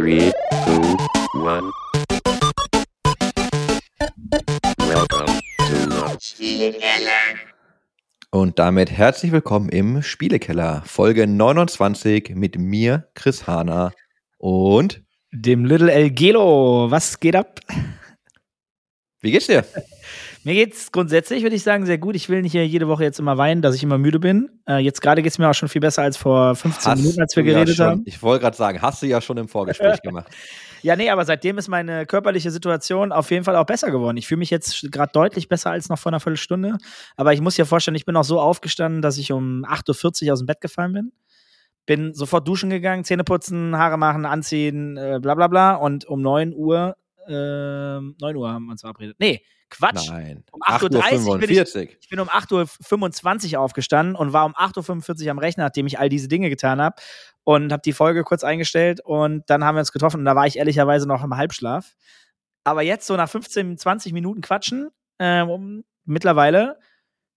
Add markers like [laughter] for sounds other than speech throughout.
Three, two, one. Welcome to the Und damit herzlich willkommen im Spielekeller, Folge 29 mit mir, Chris Hahner und Dem Little El Gelo. Was geht ab? wie geht's dir? Mir geht's grundsätzlich, würde ich sagen, sehr gut. Ich will nicht hier jede Woche jetzt immer weinen, dass ich immer müde bin. Äh, jetzt gerade geht's mir auch schon viel besser als vor 15 Minuten, als wir ja geredet schon, haben. Ich wollte gerade sagen, hast du ja schon im Vorgespräch [laughs] gemacht. Ja, nee, aber seitdem ist meine körperliche Situation auf jeden Fall auch besser geworden. Ich fühle mich jetzt gerade deutlich besser als noch vor einer Viertelstunde. Aber ich muss dir vorstellen, ich bin auch so aufgestanden, dass ich um 8.40 Uhr aus dem Bett gefallen bin. Bin sofort duschen gegangen, Zähne putzen, Haare machen, anziehen, äh, bla bla bla. Und um 9 Uhr, äh, 9 Uhr haben wir uns verabredet. Nee, Quatsch. Nein. Um 8.30 Uhr bin ich- 8.45 Uhr. Ich bin um 8.25 Uhr aufgestanden und war um 8.45 Uhr am Rechner, nachdem ich all diese Dinge getan habe. Und habe die Folge kurz eingestellt und dann haben wir uns getroffen und da war ich ehrlicherweise noch im Halbschlaf. Aber jetzt so nach 15, 20 Minuten Quatschen, ähm, um, mittlerweile,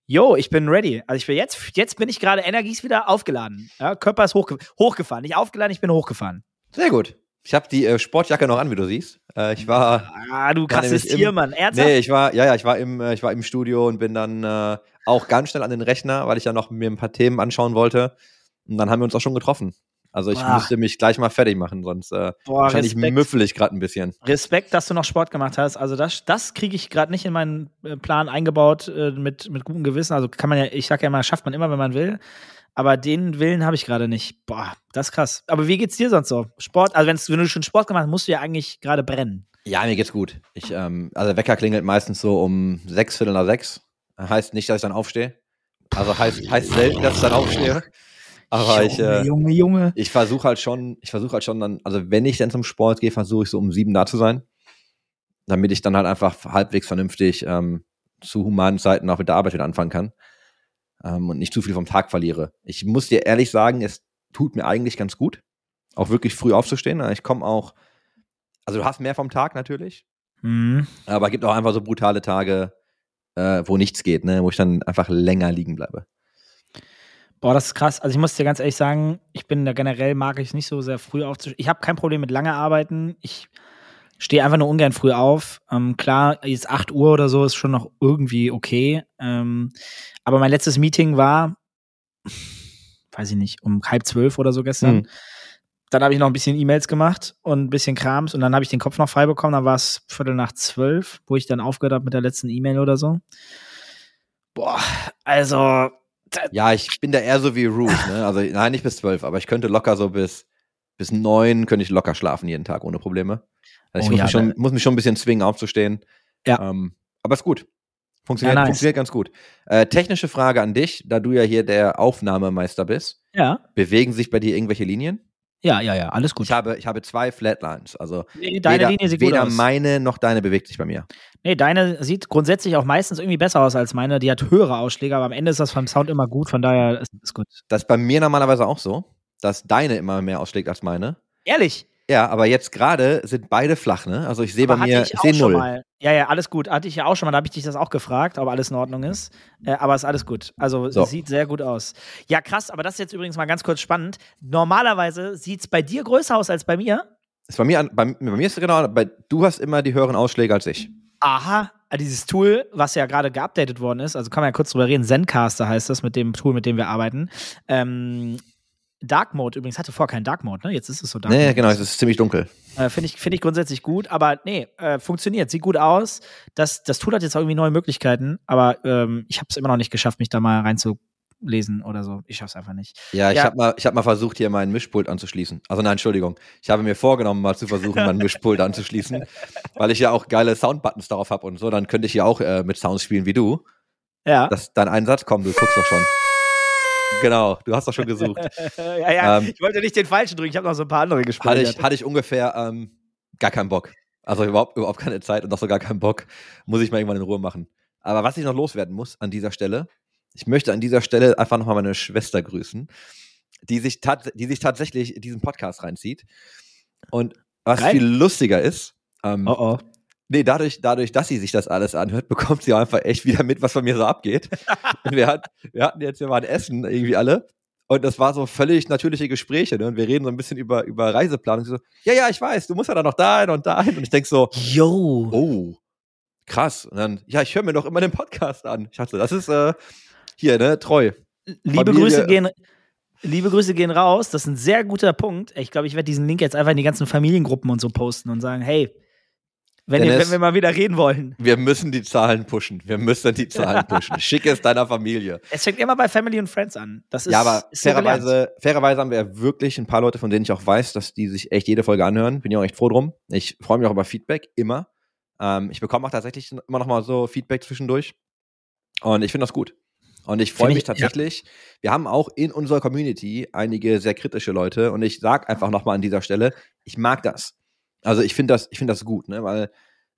yo, ich bin ready. Also ich bin jetzt, jetzt bin ich gerade Energies wieder aufgeladen. Ja, Körper ist hochge hochgefahren. Nicht aufgeladen, ich bin hochgefahren. Sehr gut. Ich habe die äh, Sportjacke noch an, wie du siehst. Äh, ich war, Ah, du krasses Tier, Mann. Ernsthaft? nee, ich war, ja, ja, ich war im, äh, ich war im Studio und bin dann äh, auch ganz schnell an den Rechner, weil ich ja noch mir ein paar Themen anschauen wollte. Und dann haben wir uns auch schon getroffen. Also ich Ach. müsste mich gleich mal fertig machen, sonst äh, Boah, wahrscheinlich Respekt. müffel ich gerade ein bisschen. Respekt, dass du noch Sport gemacht hast. Also das, das kriege ich gerade nicht in meinen äh, Plan eingebaut mit, mit gutem Gewissen. Also kann man ja, ich sag ja immer, schafft man immer, wenn man will. Aber den Willen habe ich gerade nicht. Boah, das ist krass. Aber wie geht's dir sonst so? Sport, also wenn du schon Sport gemacht hast, musst du ja eigentlich gerade brennen. Ja, mir geht's gut. Ich, ähm, also der Wecker klingelt meistens so um sechs, Viertel nach sechs. Heißt nicht, dass ich dann aufstehe. Also heißt, heißt selten, dass ich dann aufstehe. Aber ich, Junge, äh, Junge, Junge. ich versuche halt schon, ich versuche halt schon dann, also wenn ich dann zum Sport gehe, versuche ich so um sieben da zu sein. Damit ich dann halt einfach halbwegs vernünftig ähm, zu humanen Zeiten auch mit der Arbeit wieder anfangen kann. Ähm, und nicht zu viel vom Tag verliere. Ich muss dir ehrlich sagen, es tut mir eigentlich ganz gut, auch wirklich früh aufzustehen. Ich komme auch, also du hast mehr vom Tag natürlich, Mhm. aber es gibt auch einfach so brutale Tage, äh, wo nichts geht, ne? wo ich dann einfach länger liegen bleibe. Boah, das ist krass. Also ich muss dir ganz ehrlich sagen, ich bin da generell, mag ich es nicht so sehr früh aufzustehen. Ich habe kein Problem mit lange Arbeiten. Ich stehe einfach nur ungern früh auf. Ähm, klar, jetzt 8 Uhr oder so ist schon noch irgendwie okay. Ähm, aber mein letztes Meeting war, weiß ich nicht, um halb zwölf oder so gestern. Hm. Dann habe ich noch ein bisschen E-Mails gemacht und ein bisschen Krams und dann habe ich den Kopf noch frei bekommen. Dann war es Viertel nach zwölf, wo ich dann aufgehört habe mit der letzten E-Mail oder so. Boah, also Ja, ich bin da eher so wie Ruth, ne? Also nein, nicht bis zwölf, aber ich könnte locker so bis bis neun könnte ich locker schlafen jeden Tag ohne Probleme. Also ich Oh muss, ja, mich schon, muss mich schon ein bisschen zwingen aufzustehen. Ja. Ähm, aber ist gut. Funktioniert, Ja, nice. funktioniert ganz gut. Äh, technische Frage an dich, da du ja hier der Aufnahmemeister bist. ja, Bewegen sich bei dir irgendwelche Linien? ja, ja, ja, alles gut. Ich habe, ich habe zwei Flatlines. Also Nee, deine weder, Linie sieht gut weder aus. meine noch deine bewegt sich bei mir. Nee, deine sieht grundsätzlich auch meistens irgendwie besser aus als meine. Die hat höhere Ausschläge, aber am Ende ist das vom Sound immer gut, von daher ist es gut. Das ist bei mir normalerweise auch so, dass deine immer mehr ausschlägt als meine. Ehrlich? Ja, aber jetzt gerade sind beide flach, ne? Also ich sehe bei mir, ich schon null. mal. Ja, ja, alles gut. Hatte ich ja auch schon mal. Da habe ich dich das auch gefragt, ob alles in Ordnung ist. Äh, aber ist alles gut. Also So. sieht sehr gut aus. Ja, krass, aber das ist jetzt übrigens mal ganz kurz spannend. Normalerweise sieht es bei dir größer aus als bei mir. Ist bei mir, an, bei, bei mir ist es genau, bei, du hast immer die höheren Ausschläge als ich. Aha, dieses Tool, was ja gerade geupdatet worden ist, also kann man ja kurz drüber reden, Zencaster heißt das, mit dem Tool, mit dem wir arbeiten. Ähm, Dark Mode übrigens hatte vorher keinen Dark Mode, ne? Jetzt ist es so Dark Nee, Mode. genau, es ist ziemlich dunkel. Äh, Finde ich, find ich grundsätzlich gut, aber nee, äh, funktioniert, sieht gut aus. Das, das Tool hat jetzt auch irgendwie neue Möglichkeiten, aber ähm, ich habe es immer noch nicht geschafft, mich da mal reinzulesen oder so. Ich schaff's einfach nicht. Ja, ich Ja. habe mal, ich hab mal versucht, hier meinen Mischpult anzuschließen. Also nein, Entschuldigung. Ich habe mir vorgenommen, mal zu versuchen, meinen Mischpult anzuschließen, [laughs] weil ich ja auch geile Soundbuttons darauf habe und so. Dann könnte ich ja auch äh, mit Sounds spielen wie du. Ja. Das dein Einsatz. Komm, du guckst doch schon. Genau, du hast doch schon gesucht. [laughs] ja, ja. Ähm, ich wollte nicht den falschen drücken, ich habe noch so ein paar andere hatte gespeichert. ich, hatte ich ungefähr ähm, gar keinen Bock. Also überhaupt, überhaupt keine Zeit und auch so gar keinen Bock. Muss ich mal irgendwann in Ruhe machen. Aber was ich noch loswerden muss an dieser Stelle, ich möchte an dieser Stelle einfach nochmal meine Schwester grüßen, die sich, die sich tatsächlich diesen Podcast reinzieht. Und was Geil. viel lustiger ist, ähm, oh oh. Nee, dadurch, dadurch, dass sie sich das alles anhört, [laughs] bekommt sie auch einfach echt wieder mit, was von mir so abgeht. [laughs] wir, hat, wir hatten jetzt ja mal ein Essen irgendwie alle. Und das war so völlig natürliche Gespräche. Ne? Und wir reden so ein bisschen über, über Reiseplanung. So, ja, ja, ich weiß, du musst ja dann noch dahin und dahin. Und ich denk so, Yo. oh, krass. Und dann, ja, ich höre mir doch immer den Podcast an. Ich dachte, das ist äh, hier, ne, treu. Liebe Familie- Grüße gehen. Liebe Grüße gehen raus. Das ist ein sehr guter Punkt. Ich glaube, ich werde diesen Link jetzt einfach in die ganzen Familiengruppen und so posten und sagen, hey, wenn, ihr, Dennis- wenn wir mal wieder reden wollen. Wir müssen die Zahlen pushen. Wir müssen die Zahlen [laughs] pushen. Schick es deiner Familie. Es fängt immer bei Family und Friends an. Das ist, ja, aber ist fairerweise, fairerweise haben wir ja wirklich ein paar Leute, von denen ich auch weiß, dass die sich echt jede Folge anhören. Bin ja auch echt froh drum. Ich freue mich auch über Feedback, immer. Ähm, ich bekomme auch tatsächlich immer noch mal so Feedback zwischendurch. Und ich finde das gut. Und ich freue mich ich- ja. tatsächlich. Wir haben auch in unserer Community einige sehr kritische Leute. Und ich sage einfach noch mal an dieser Stelle, ich mag das. Also ich finde das, ich finde das gut, ne? Weil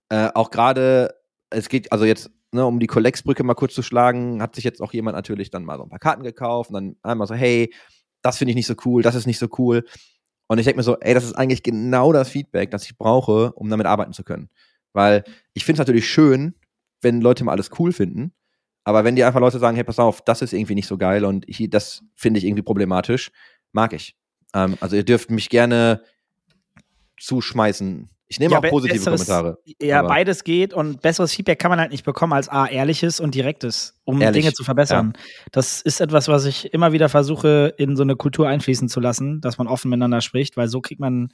äh, auch gerade, es geht, also jetzt, ne, um die Kollegsbrücke mal kurz zu schlagen, hat sich jetzt auch jemand natürlich dann mal so ein paar Karten gekauft und dann einmal so, hey, das finde ich nicht so cool, das ist nicht so cool. Und ich denke mir so, ey, das ist eigentlich genau das Feedback, das ich brauche, um damit arbeiten zu können. Weil ich finde es natürlich schön, wenn Leute mal alles cool finden. Aber wenn die einfach Leute sagen, hey, pass auf, das ist irgendwie nicht so geil und ich, das finde ich irgendwie problematisch, mag ich. Ähm, also ihr dürft mich gerne zuschmeißen. Ich nehme Ja, auch positive besseres- Kommentare. Ja, aber- beides geht und besseres Feedback kann man halt nicht bekommen als A, ehrliches und direktes, um Ehrlich, Dinge zu verbessern. Das ist etwas, was ich immer wieder versuche, in so eine Kultur einfließen zu lassen, dass man offen miteinander spricht, weil so kriegt man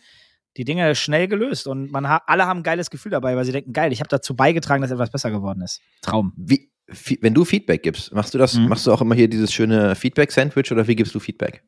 die Dinge schnell gelöst und man ha alle haben ein geiles Gefühl dabei, weil sie denken, geil, ich habe dazu beigetragen, dass etwas besser geworden ist. Traum. Wie, wenn du Feedback gibst, machst du das, Mhm. machst du auch immer hier dieses schöne Feedback-Sandwich oder wie gibst du Feedback?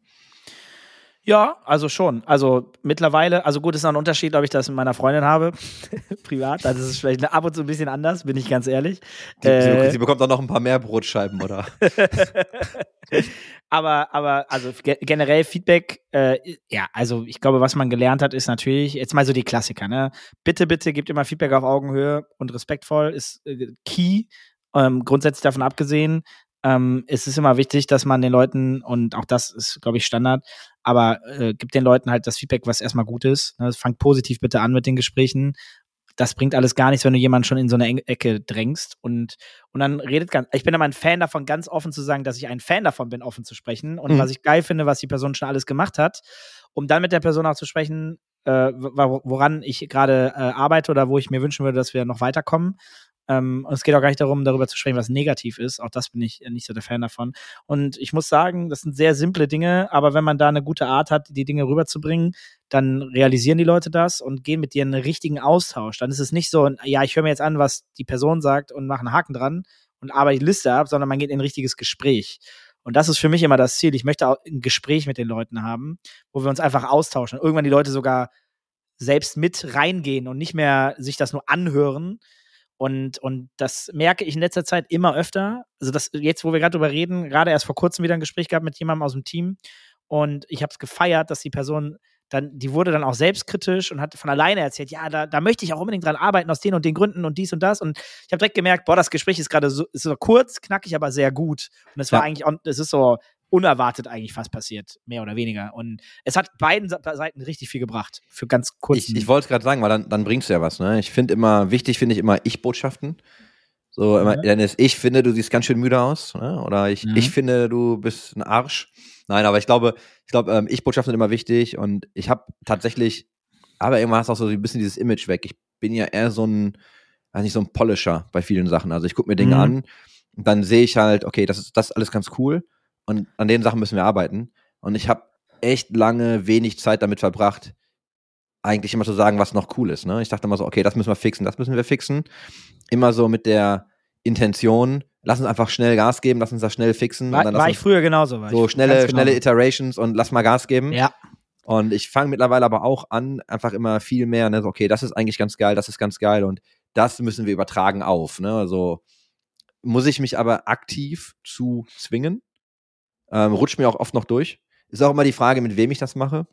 Ja, also schon. Also mittlerweile, also gut, ist noch ein Unterschied, ob ich das mit meiner Freundin habe, [laughs] privat. Also es ist vielleicht ab und zu ein bisschen anders, bin ich ganz ehrlich. Sie, Äh, sie bekommt auch noch ein paar mehr Brotscheiben, oder? [laughs] aber, aber, also ge generell Feedback, äh, ja, also ich glaube, was man gelernt hat, ist natürlich, jetzt mal so die Klassiker, ne? Bitte, bitte gebt immer Feedback auf Augenhöhe und respektvoll ist äh, key. Ähm, grundsätzlich davon abgesehen, ähm, es ist immer wichtig, dass man den Leuten, und auch das ist, glaube ich, Standard, aber äh, gibt den Leuten halt das Feedback, was erstmal gut ist. Ne? Fangt positiv bitte an mit den Gesprächen. Das bringt alles gar nichts, wenn du jemanden schon in so eine Ecke drängst. Und, und dann redet ganz. Ich bin immer ein Fan davon, ganz offen zu sagen, dass ich ein Fan davon bin, offen zu sprechen. Und Mhm. was ich geil finde, was die Person schon alles gemacht hat, um dann mit der Person auch zu sprechen, äh, wo- woran ich gerade äh, arbeite oder wo ich mir wünschen würde, dass wir noch weiterkommen. Ähm, und es geht auch gar nicht darum, darüber zu sprechen, was negativ ist. Auch das bin ich äh, nicht so der Fan davon. Und ich muss sagen, das sind sehr simple Dinge, aber wenn man da eine gute Art hat, die Dinge rüberzubringen, dann realisieren die Leute das und gehen mit dir in einen richtigen Austausch. Dann ist es nicht so, ja, ich höre mir jetzt an, was die Person sagt und mache einen Haken dran und arbeite die Liste ab, sondern man geht in ein richtiges Gespräch. Und das ist für mich immer das Ziel. Ich möchte auch ein Gespräch mit den Leuten haben, wo wir uns einfach austauschen. Irgendwann die Leute sogar selbst mit reingehen und nicht mehr sich das nur anhören. Und, und das merke ich in letzter Zeit immer öfter. Also das jetzt, wo wir gerade drüber reden, gerade erst vor kurzem wieder ein Gespräch gehabt mit jemandem aus dem Team. Und ich habe es gefeiert, dass die Person dann, die wurde dann auch selbstkritisch und hat von alleine erzählt, ja, da, da möchte ich auch unbedingt dran arbeiten, aus den und den Gründen und dies und das. Und ich habe direkt gemerkt, boah, das Gespräch ist gerade so, so kurz, knackig, aber sehr gut. Und es war Ja. eigentlich, auch- es ist so unerwartet eigentlich fast passiert, mehr oder weniger. Und es hat beiden Seiten richtig viel gebracht, für ganz kurz. Ich, ich wollte es gerade sagen, weil dann, dann bringst du ja was. Ne? Ich finde immer, wichtig finde ich immer Ich-Botschaften. So, immer, Mhm. Dennis, ich finde, du siehst ganz schön müde aus. Ne? Oder ich, Mhm. ich finde, du bist ein Arsch. Nein, aber ich glaube, ich glaube, ähm, Ich-Botschaften sind immer wichtig und ich habe tatsächlich, aber irgendwann hast du auch so ein bisschen dieses Image weg. Ich bin ja eher so ein, weiß nicht, so ein Polisher bei vielen Sachen. Also ich gucke mir Dinge Mhm. an und dann sehe ich halt, okay, das ist das ist alles ganz cool und an den Sachen müssen wir arbeiten. Und ich habe echt lange wenig Zeit damit verbracht, eigentlich immer zu sagen, was noch cool ist. Ne? Ich dachte immer so, okay, das müssen wir fixen, das müssen wir fixen. Immer so mit der Intention, lass uns einfach schnell Gas geben, lass uns das schnell fixen. war, war ich früher genauso. War so schnelle, ganz schnelle. Iterations und lass mal Gas geben. Ja, Und ich fange mittlerweile aber auch an, einfach immer viel mehr, ne, so, okay, das ist eigentlich ganz geil, das ist ganz geil und das müssen wir übertragen auf. Ne? Also muss ich mich aber aktiv zu zwingen. Ähm, rutscht mir auch oft noch durch. Ist auch immer die Frage, mit wem ich das mache.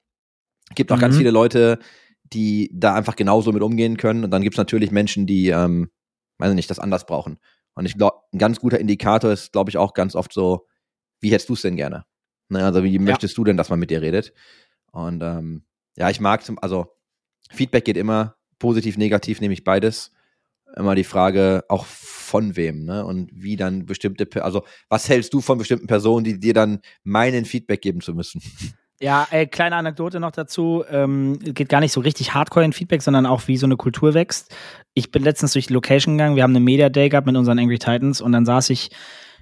Gibt auch ganz Mhm. viele Leute, die da einfach genauso mit umgehen können. Und dann gibt es natürlich Menschen, die, ähm, weiß ich nicht, das anders brauchen. Und ich glaube, ein ganz guter Indikator ist, glaube ich, auch ganz oft so, wie hättest du es denn gerne? Ne, also wie möchtest du denn, dass man mit dir redet? Und ähm, ja, ich mag zum, also Feedback geht immer, positiv, negativ nehme ich beides. Immer die Frage, auch von wem, ne? Und wie dann bestimmte, also was hältst du von bestimmten Personen, die dir dann meinen Feedback geben zu müssen? [laughs] Ja, äh, kleine Anekdote noch dazu. Ähm, geht gar nicht so richtig hardcore in Feedback, sondern auch wie so eine Kultur wächst. Ich bin letztens durch die Location gegangen. Wir haben eine Media Day gehabt mit unseren Angry Titans und dann saß ich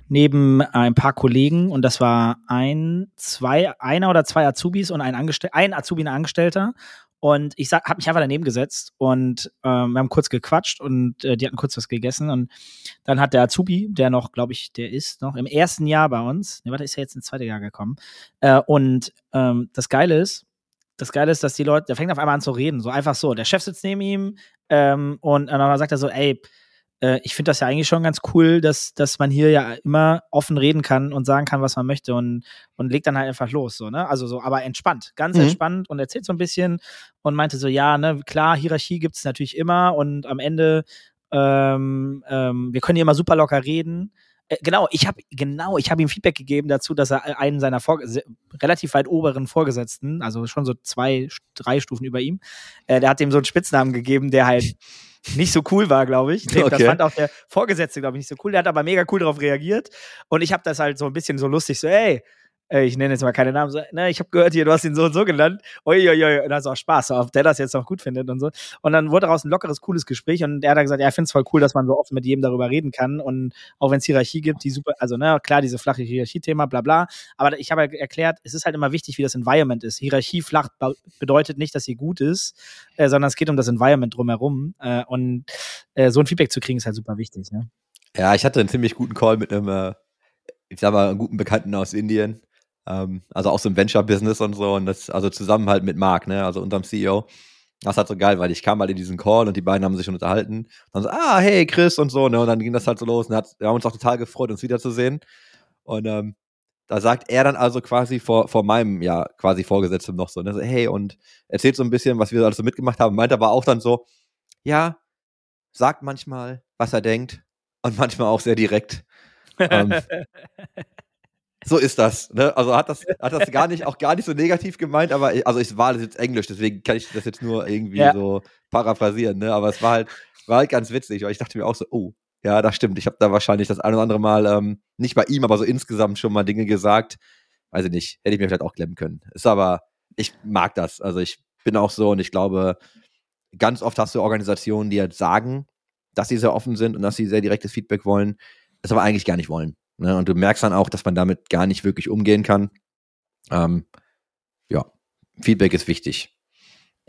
neben ein paar Kollegen und das war ein, zwei, einer oder zwei Azubis und ein Angestell ein Azubi, ein Angestellter. Und ich habe mich einfach daneben gesetzt und ähm, wir haben kurz gequatscht und äh, die hatten kurz was gegessen und dann hat der Azubi, der noch, glaube ich, der ist noch im ersten Jahr bei uns, ne, warte, ist ja jetzt ins zweite Jahr gekommen. Äh, und ähm, das Geile ist, das Geile ist, dass die Leute, der fängt auf einmal an zu reden, so einfach so. Der Chef sitzt neben ihm ähm, und dann sagt er so, ey, äh, ich finde das ja eigentlich schon ganz cool, dass, dass man hier ja immer offen reden kann und sagen kann, was man möchte und, und legt dann halt einfach los, so, ne? Also so, aber entspannt, ganz Mhm. entspannt und erzählt so ein bisschen und meinte so, ja, ne, klar, Hierarchie gibt es natürlich immer und am Ende, ähm, ähm, wir können hier immer super locker reden. Äh, genau, ich habe genau, ich habe ihm Feedback gegeben dazu, dass er einen seiner Vorge se- relativ weit oberen Vorgesetzten, also schon so zwei, drei Stufen über ihm, äh, der hat ihm so einen Spitznamen gegeben, der halt [laughs] nicht so cool war, glaube ich. Das Okay. fand auch der Vorgesetzte, glaube ich, nicht so cool. Der hat aber mega cool darauf reagiert. Und ich habe das halt so ein bisschen so lustig, so, ey, äh, ich nenne jetzt mal keine Namen, so, ne, ich habe gehört hier, du hast ihn so und so genannt. Uiuiui, und das ist auch Spaß, ob der das jetzt noch gut findet und so. Und dann wurde daraus ein lockeres, cooles Gespräch und er hat dann gesagt, ja, er findet es voll cool, dass man so offen mit jedem darüber reden kann und auch wenn es Hierarchie gibt, die super, also ne, klar, diese flache Hierarchie-Thema, bla bla, aber ich habe halt erklärt, es ist halt immer wichtig, wie das Environment ist. Hierarchie flach bedeutet nicht, dass sie gut ist, äh, sondern es geht um das Environment drumherum äh, und äh, so ein Feedback zu kriegen ist halt super wichtig, ne? Ja, ich hatte einen ziemlich guten Call mit einem, äh, ich sag mal, einem guten Bekannten aus Indien. Ähm, also auch so im Venture-Business und so. Und das, also zusammen halt mit Marc, ne, also unserem CEO. Das ist halt so geil, weil ich kam halt in diesen Call und die beiden haben sich schon unterhalten. Und dann so, ah, hey, Chris und so, ne? Und dann ging das halt so los und hat, wir haben uns auch total gefreut, uns wiederzusehen. Und ähm, da sagt er dann also quasi vor, vor meinem, ja, quasi Vorgesetzten noch so, ne, so, hey, und erzählt so ein bisschen, was wir alles so mitgemacht haben, meint aber auch dann so, ja, sagt manchmal, was er denkt und manchmal auch sehr direkt. [laughs] Ähm, so ist das. Ne? Also hat das, hat das gar nicht, auch gar nicht so negativ gemeint, aber ich- also es war das jetzt Englisch, deswegen kann ich das jetzt nur irgendwie Ja. so paraphrasieren, ne? Aber es war halt, war halt ganz witzig, weil ich dachte mir auch so, oh, ja, das stimmt. Ich habe da wahrscheinlich das ein oder andere Mal, ähm, nicht bei ihm, aber so insgesamt schon mal Dinge gesagt. Weiß ich nicht, hätte ich mir vielleicht auch klemmen können. Ist aber, ich mag das. Also ich bin auch so und ich glaube, ganz oft hast du Organisationen, die halt sagen, dass sie sehr offen sind und dass sie sehr direktes Feedback wollen, es aber eigentlich gar nicht wollen. Ne? Und du merkst dann auch, dass man damit gar nicht wirklich umgehen kann. Ähm, ja, Feedback ist wichtig.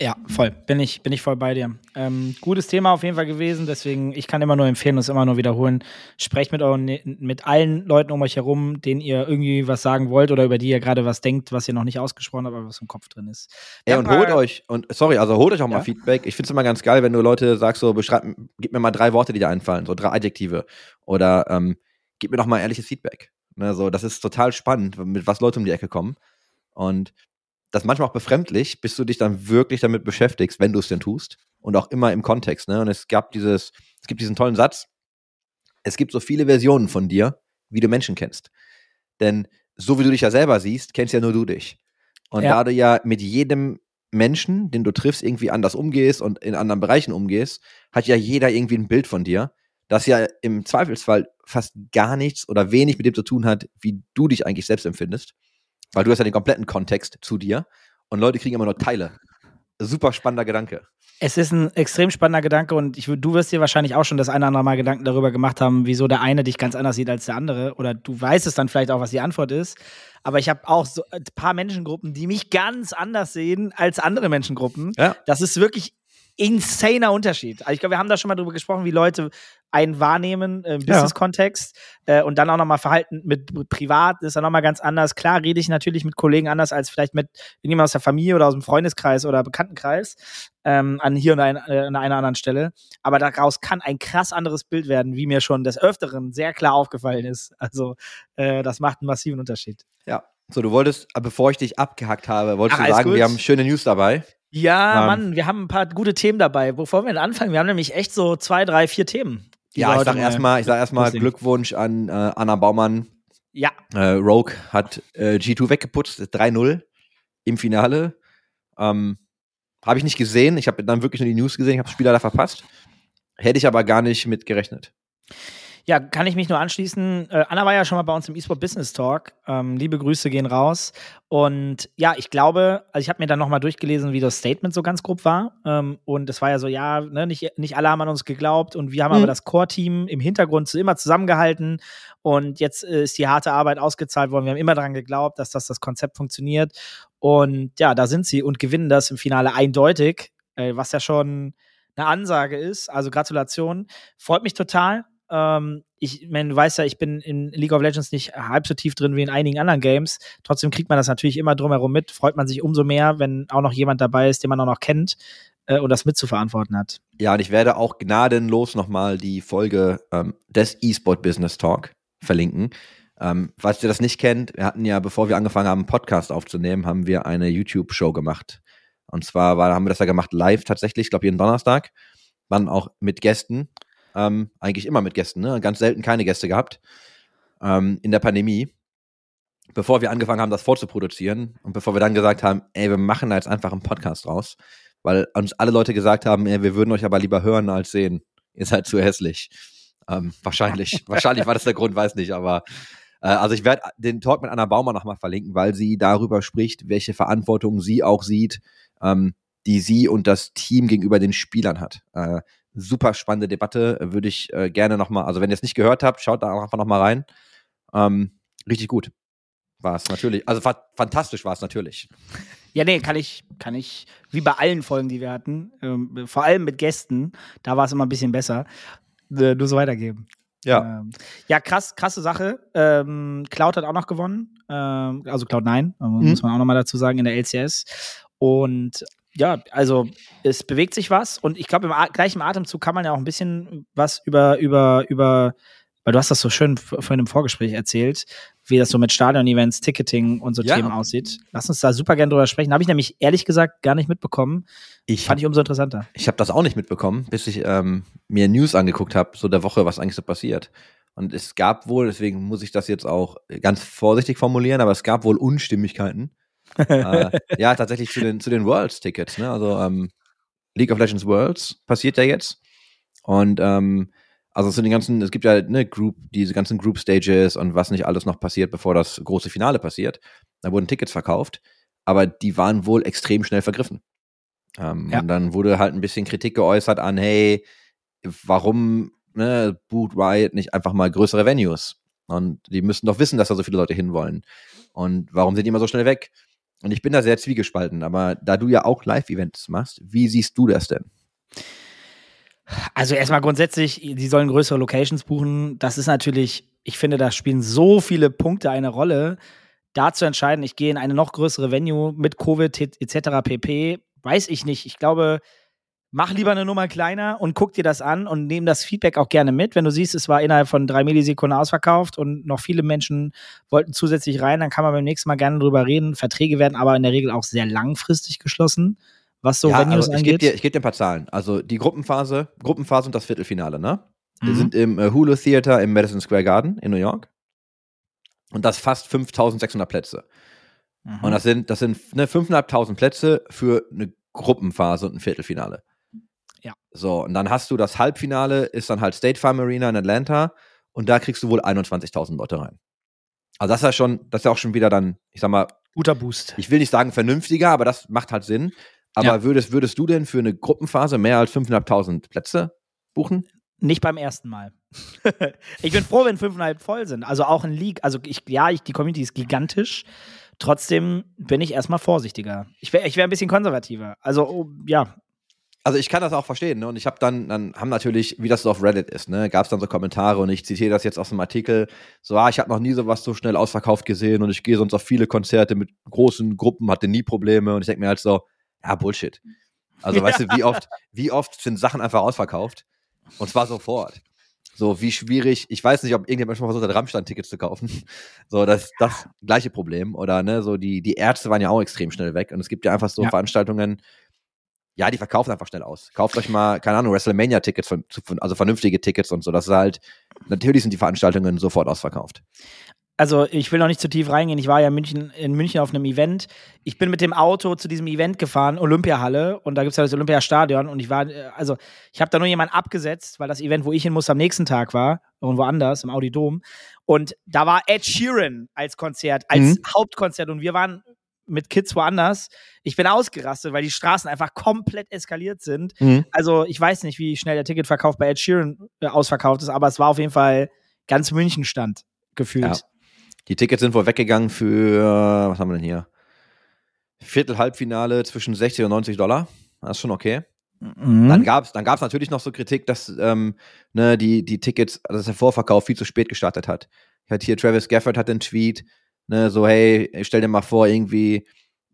Ja, voll. Bin ich, bin ich voll bei dir. Ähm, gutes Thema auf jeden Fall gewesen, deswegen, ich kann immer nur empfehlen und es immer nur wiederholen. Sprecht mit euren, mit allen Leuten um euch herum, denen ihr irgendwie was sagen wollt oder über die ihr gerade was denkt, was ihr noch nicht ausgesprochen habt, aber was im Kopf drin ist. Ja, und holt euch, und sorry, also holt euch auch Ja? mal Feedback. Ich finde es immer ganz geil, wenn du Leute sagst, so, beschreib, gib mir mal drei Worte, die dir einfallen, so drei Adjektive. Oder ähm, gib mir doch mal ehrliches Feedback. Ne, so, das ist total spannend, mit was Leute um die Ecke kommen. Und das ist manchmal auch befremdlich, bis du dich dann wirklich damit beschäftigst, wenn du es denn tust. Und auch immer im Kontext. Ne? Und es gab dieses, es gibt diesen tollen Satz, es gibt so viele Versionen von dir, wie du Menschen kennst. Denn so wie du dich ja selber siehst, kennst ja nur du dich. Und Ja. da du ja mit jedem Menschen, den du triffst, irgendwie anders umgehst und in anderen Bereichen umgehst, hat ja jeder irgendwie ein Bild von dir, das ja im Zweifelsfall fast gar nichts oder wenig mit dem zu tun hat, wie du dich eigentlich selbst empfindest. Weil du hast ja den kompletten Kontext zu dir und Leute kriegen immer nur Teile. Super spannender Gedanke. Es ist ein extrem spannender Gedanke und ich, du wirst dir wahrscheinlich auch schon das eine oder andere Mal Gedanken darüber gemacht haben, wieso der eine dich ganz anders sieht als der andere. Oder du weißt es dann vielleicht auch, was die Antwort ist. Aber ich habe auch so ein paar Menschengruppen, die mich ganz anders sehen als andere Menschengruppen. Ja. Das ist wirklich insaner Unterschied. Also ich glaube, wir haben da schon mal drüber gesprochen, wie Leute einen wahrnehmen im Ja. Business-Kontext äh, und dann auch nochmal Verhalten mit privat ist dann nochmal ganz anders. Klar rede ich natürlich mit Kollegen anders als vielleicht mit irgendjemand aus der Familie oder aus dem Freundeskreis oder Bekanntenkreis ähm, an hier und ein, äh, an einer anderen Stelle. Aber daraus kann ein krass anderes Bild werden, wie mir schon des Öfteren sehr klar aufgefallen ist. Also äh, das macht einen massiven Unterschied. Ja. So, du wolltest, äh, bevor ich dich abgehackt habe, wolltest Ach, du sagen, gut. wir haben schöne News dabei. Ja, Ähm. Mann, wir haben ein paar gute Themen dabei. Bevor wir anfangen, wir haben nämlich echt so zwei, drei, vier Themen. Ja, ich sag mal erstmal, ich sag erstmal. Glückwunsch an äh, Anna Baumann. Ja, Äh, Rogue hat äh, G2 weggeputzt, 3-0 im Finale. Ähm, habe ich nicht gesehen. Ich habe dann wirklich nur die News gesehen, ich habe das Spiel leider verpasst. Hätte ich aber gar nicht mit gerechnet. Ja, kann ich mich nur anschließen. Äh, Anna war ja schon mal bei uns im eSport Business Talk. Ähm, liebe Grüße gehen raus. Und ja, ich glaube, also ich habe mir dann nochmal durchgelesen, wie das Statement so ganz grob war. Ähm, und es war ja so, ja, ne, nicht, nicht alle haben an uns geglaubt und wir haben Mhm. aber das Core-Team im Hintergrund so immer zusammengehalten. Und jetzt äh, ist die harte Arbeit ausgezahlt worden. Wir haben immer daran geglaubt, dass das, das Konzept funktioniert. Und ja, da sind sie und gewinnen das im Finale eindeutig, äh, was ja schon eine Ansage ist. Also Gratulation. Freut mich total. Ähm, ich meine, du weißt ja, ich bin in League of Legends nicht halb so tief drin wie in einigen anderen Games. Trotzdem kriegt man das natürlich immer drumherum mit. Freut man sich umso mehr, wenn auch noch jemand dabei ist, den man auch noch kennt äh, und das mitzuverantworten hat. Ja, und ich werde auch gnadenlos nochmal die Folge ähm, des eSport Business Talk verlinken. Ähm, falls ihr das nicht kennt, wir hatten ja, bevor wir angefangen haben, einen Podcast aufzunehmen, haben wir eine YouTube-Show gemacht. Und zwar war, haben wir das ja gemacht live tatsächlich, ich glaube jeden Donnerstag. Dann auch mit Gästen. Ähm, eigentlich immer mit Gästen, ne? Ganz selten keine Gäste gehabt. Ähm, in der Pandemie. Bevor wir angefangen haben, das vorzuproduzieren und bevor wir dann gesagt haben, ey, wir machen da jetzt einfach einen Podcast raus, weil uns alle Leute gesagt haben, ey, wir würden euch aber lieber hören als sehen. Ihr seid zu hässlich. Ähm, wahrscheinlich. [laughs] wahrscheinlich war das der Grund, weiß nicht, aber äh, also ich werde den Talk mit Anna Baumer nochmal verlinken, weil sie darüber spricht, welche Verantwortung sie auch sieht, ähm, die sie und das Team gegenüber den Spielern hat. Äh, super spannende Debatte, würde ich äh, gerne nochmal, also wenn ihr es nicht gehört habt, schaut da einfach nochmal rein. Ähm, richtig gut war es natürlich. Also fa fantastisch war es natürlich. Ja, nee, kann ich, kann ich, wie bei allen Folgen, die wir hatten, ähm, vor allem mit Gästen, da war es immer ein bisschen besser, äh, nur so weitergeben. Ja. Ähm, ja, krass, krasse Sache. Ähm, Cloud hat auch noch gewonnen. Ähm, also Cloud 9, äh, muss man auch noch mal dazu sagen, in der LCS. Und ja, also es bewegt sich was und ich glaube, im A gleichen Atemzug kann man ja auch ein bisschen was über, über, über, weil du hast das so schön vorhin im Vorgespräch erzählt, wie das so mit Stadion-Events, Ticketing und so Ja. Themen aussieht. Lass uns da super gerne drüber sprechen. Habe ich nämlich ehrlich gesagt gar nicht mitbekommen. Ich Fand ich umso interessanter. Ich habe das auch nicht mitbekommen, bis ich ähm, mir News angeguckt habe, so der Woche, was eigentlich so passiert. Und es gab wohl, deswegen muss ich das jetzt auch ganz vorsichtig formulieren, aber es gab wohl Unstimmigkeiten. Äh, ja, tatsächlich zu den, zu den Worlds-Tickets. Ne? Also ähm, League of Legends Worlds passiert ja jetzt. Und ähm, also zu den ganzen, es gibt ja ne, Group, diese ganzen Group Stages und was nicht alles noch passiert, bevor das große Finale passiert. Da wurden Tickets verkauft, aber die waren wohl extrem schnell vergriffen. Ähm, Ja. Und dann wurde halt ein bisschen Kritik geäußert an, hey, warum ne, boot Riot nicht einfach mal größere Venues? Und die müssten doch wissen, dass da so viele Leute hinwollen. Und warum sind die immer so schnell weg? Und ich bin da sehr zwiegespalten, aber da du ja auch Live-Events machst, wie siehst du das denn? Also erstmal grundsätzlich, die sollen größere Locations buchen. Das ist natürlich, ich finde, da spielen so viele Punkte eine Rolle. Da zu entscheiden, ich gehe in eine noch größere Venue mit Covid etc. pp. Weiß ich nicht. Ich glaube, mach lieber eine Nummer kleiner und guck dir das an und nehm das Feedback auch gerne mit. Wenn du siehst, es war innerhalb von drei Millisekunden ausverkauft und noch viele Menschen wollten zusätzlich rein, dann kann man beim nächsten Mal gerne drüber reden. Verträge werden aber in der Regel auch sehr langfristig geschlossen, was so Venues also ich gebe angeht. dir, ich geb dir ein paar Zahlen. Also die Gruppenphase, Gruppenphase und das Viertelfinale, ne? Wir Mhm. sind im äh, Hulu Theater im Madison Square Garden in New York. Und das fast 5600 Plätze. Mhm. Und das sind, das sind ne, 5.500 Plätze für eine Gruppenphase und ein Viertelfinale. Ja. So, und dann hast du das Halbfinale, ist dann halt State Farm Arena in Atlanta. Und da kriegst du wohl 21.000 Leute rein. Also das ist ja schon, das ist ja auch schon wieder dann, ich sag mal, Guter Boost. ich will nicht sagen vernünftiger, aber das macht halt Sinn. Aber Ja. würdest, würdest du denn für eine Gruppenphase mehr als 5.500 Plätze buchen? Nicht beim ersten Mal. [laughs] ich bin froh, wenn fünfeinhalb voll sind. Also auch in League. Also ich, ja, ich, die Community ist gigantisch. Trotzdem bin ich erstmal vorsichtiger. Ich wäre ich wär ein bisschen konservativer. Also, oh, ja. Also ich kann das auch verstehen, ne? Und ich habe dann, dann haben natürlich, wie das so auf Reddit ist, ne, gab es dann so Kommentare und ich zitiere das jetzt aus dem Artikel, so, ah, ich habe noch nie sowas so schnell ausverkauft gesehen und ich gehe sonst auf viele Konzerte mit großen Gruppen, hatte nie Probleme und ich denke mir halt so, ja, Bullshit. Also [laughs] weißt du, wie oft, wie oft sind Sachen einfach ausverkauft? Und zwar sofort. So, wie schwierig, ich weiß nicht, ob irgendjemand schon mal versucht hat, Rammstein-Tickets zu kaufen. So, das, das gleiche Problem. Oder, ne, so, die, die Ärzte waren ja auch extrem schnell weg. Und es gibt ja einfach so Ja. Veranstaltungen, ja, die verkaufen einfach schnell aus. Kauft euch mal, keine Ahnung, WrestleMania-Tickets, also vernünftige Tickets und so. Das ist halt, natürlich sind die Veranstaltungen sofort ausverkauft. also ich will noch nicht zu tief reingehen. Ich war ja in München, in München auf einem Event. Ich bin mit dem Auto zu diesem Event gefahren, Olympiahalle, und da gibt es ja das Olympiastadion. Und ich war, äh, also ich habe da nur jemanden abgesetzt, weil das Event, wo ich hin musste, am nächsten Tag war, irgendwo anders, im Audi Dom. Und da war Ed Sheeran als Konzert, als Mhm. Hauptkonzert. Und wir waren mit Kids woanders. Ich bin ausgerastet, weil die Straßen einfach komplett eskaliert sind. Mhm. Also ich weiß nicht, wie schnell der Ticketverkauf bei Ed Sheeran äh, ausverkauft ist, aber es war auf jeden Fall ganz München stand gefühlt. Ja. Die Tickets sind wohl weggegangen für, was haben wir denn hier? Viertel, Halbfinale zwischen 60 und 90 Dollar. Das ist schon okay. Mhm. Dann gab es dann gab's natürlich noch so Kritik, dass ähm, ne, die, die Tickets, also dass der Vorverkauf viel zu spät gestartet hat. Ich hatte hier Travis Gafford hat einen Tweet, ne, so hey, stell dir mal vor, irgendwie,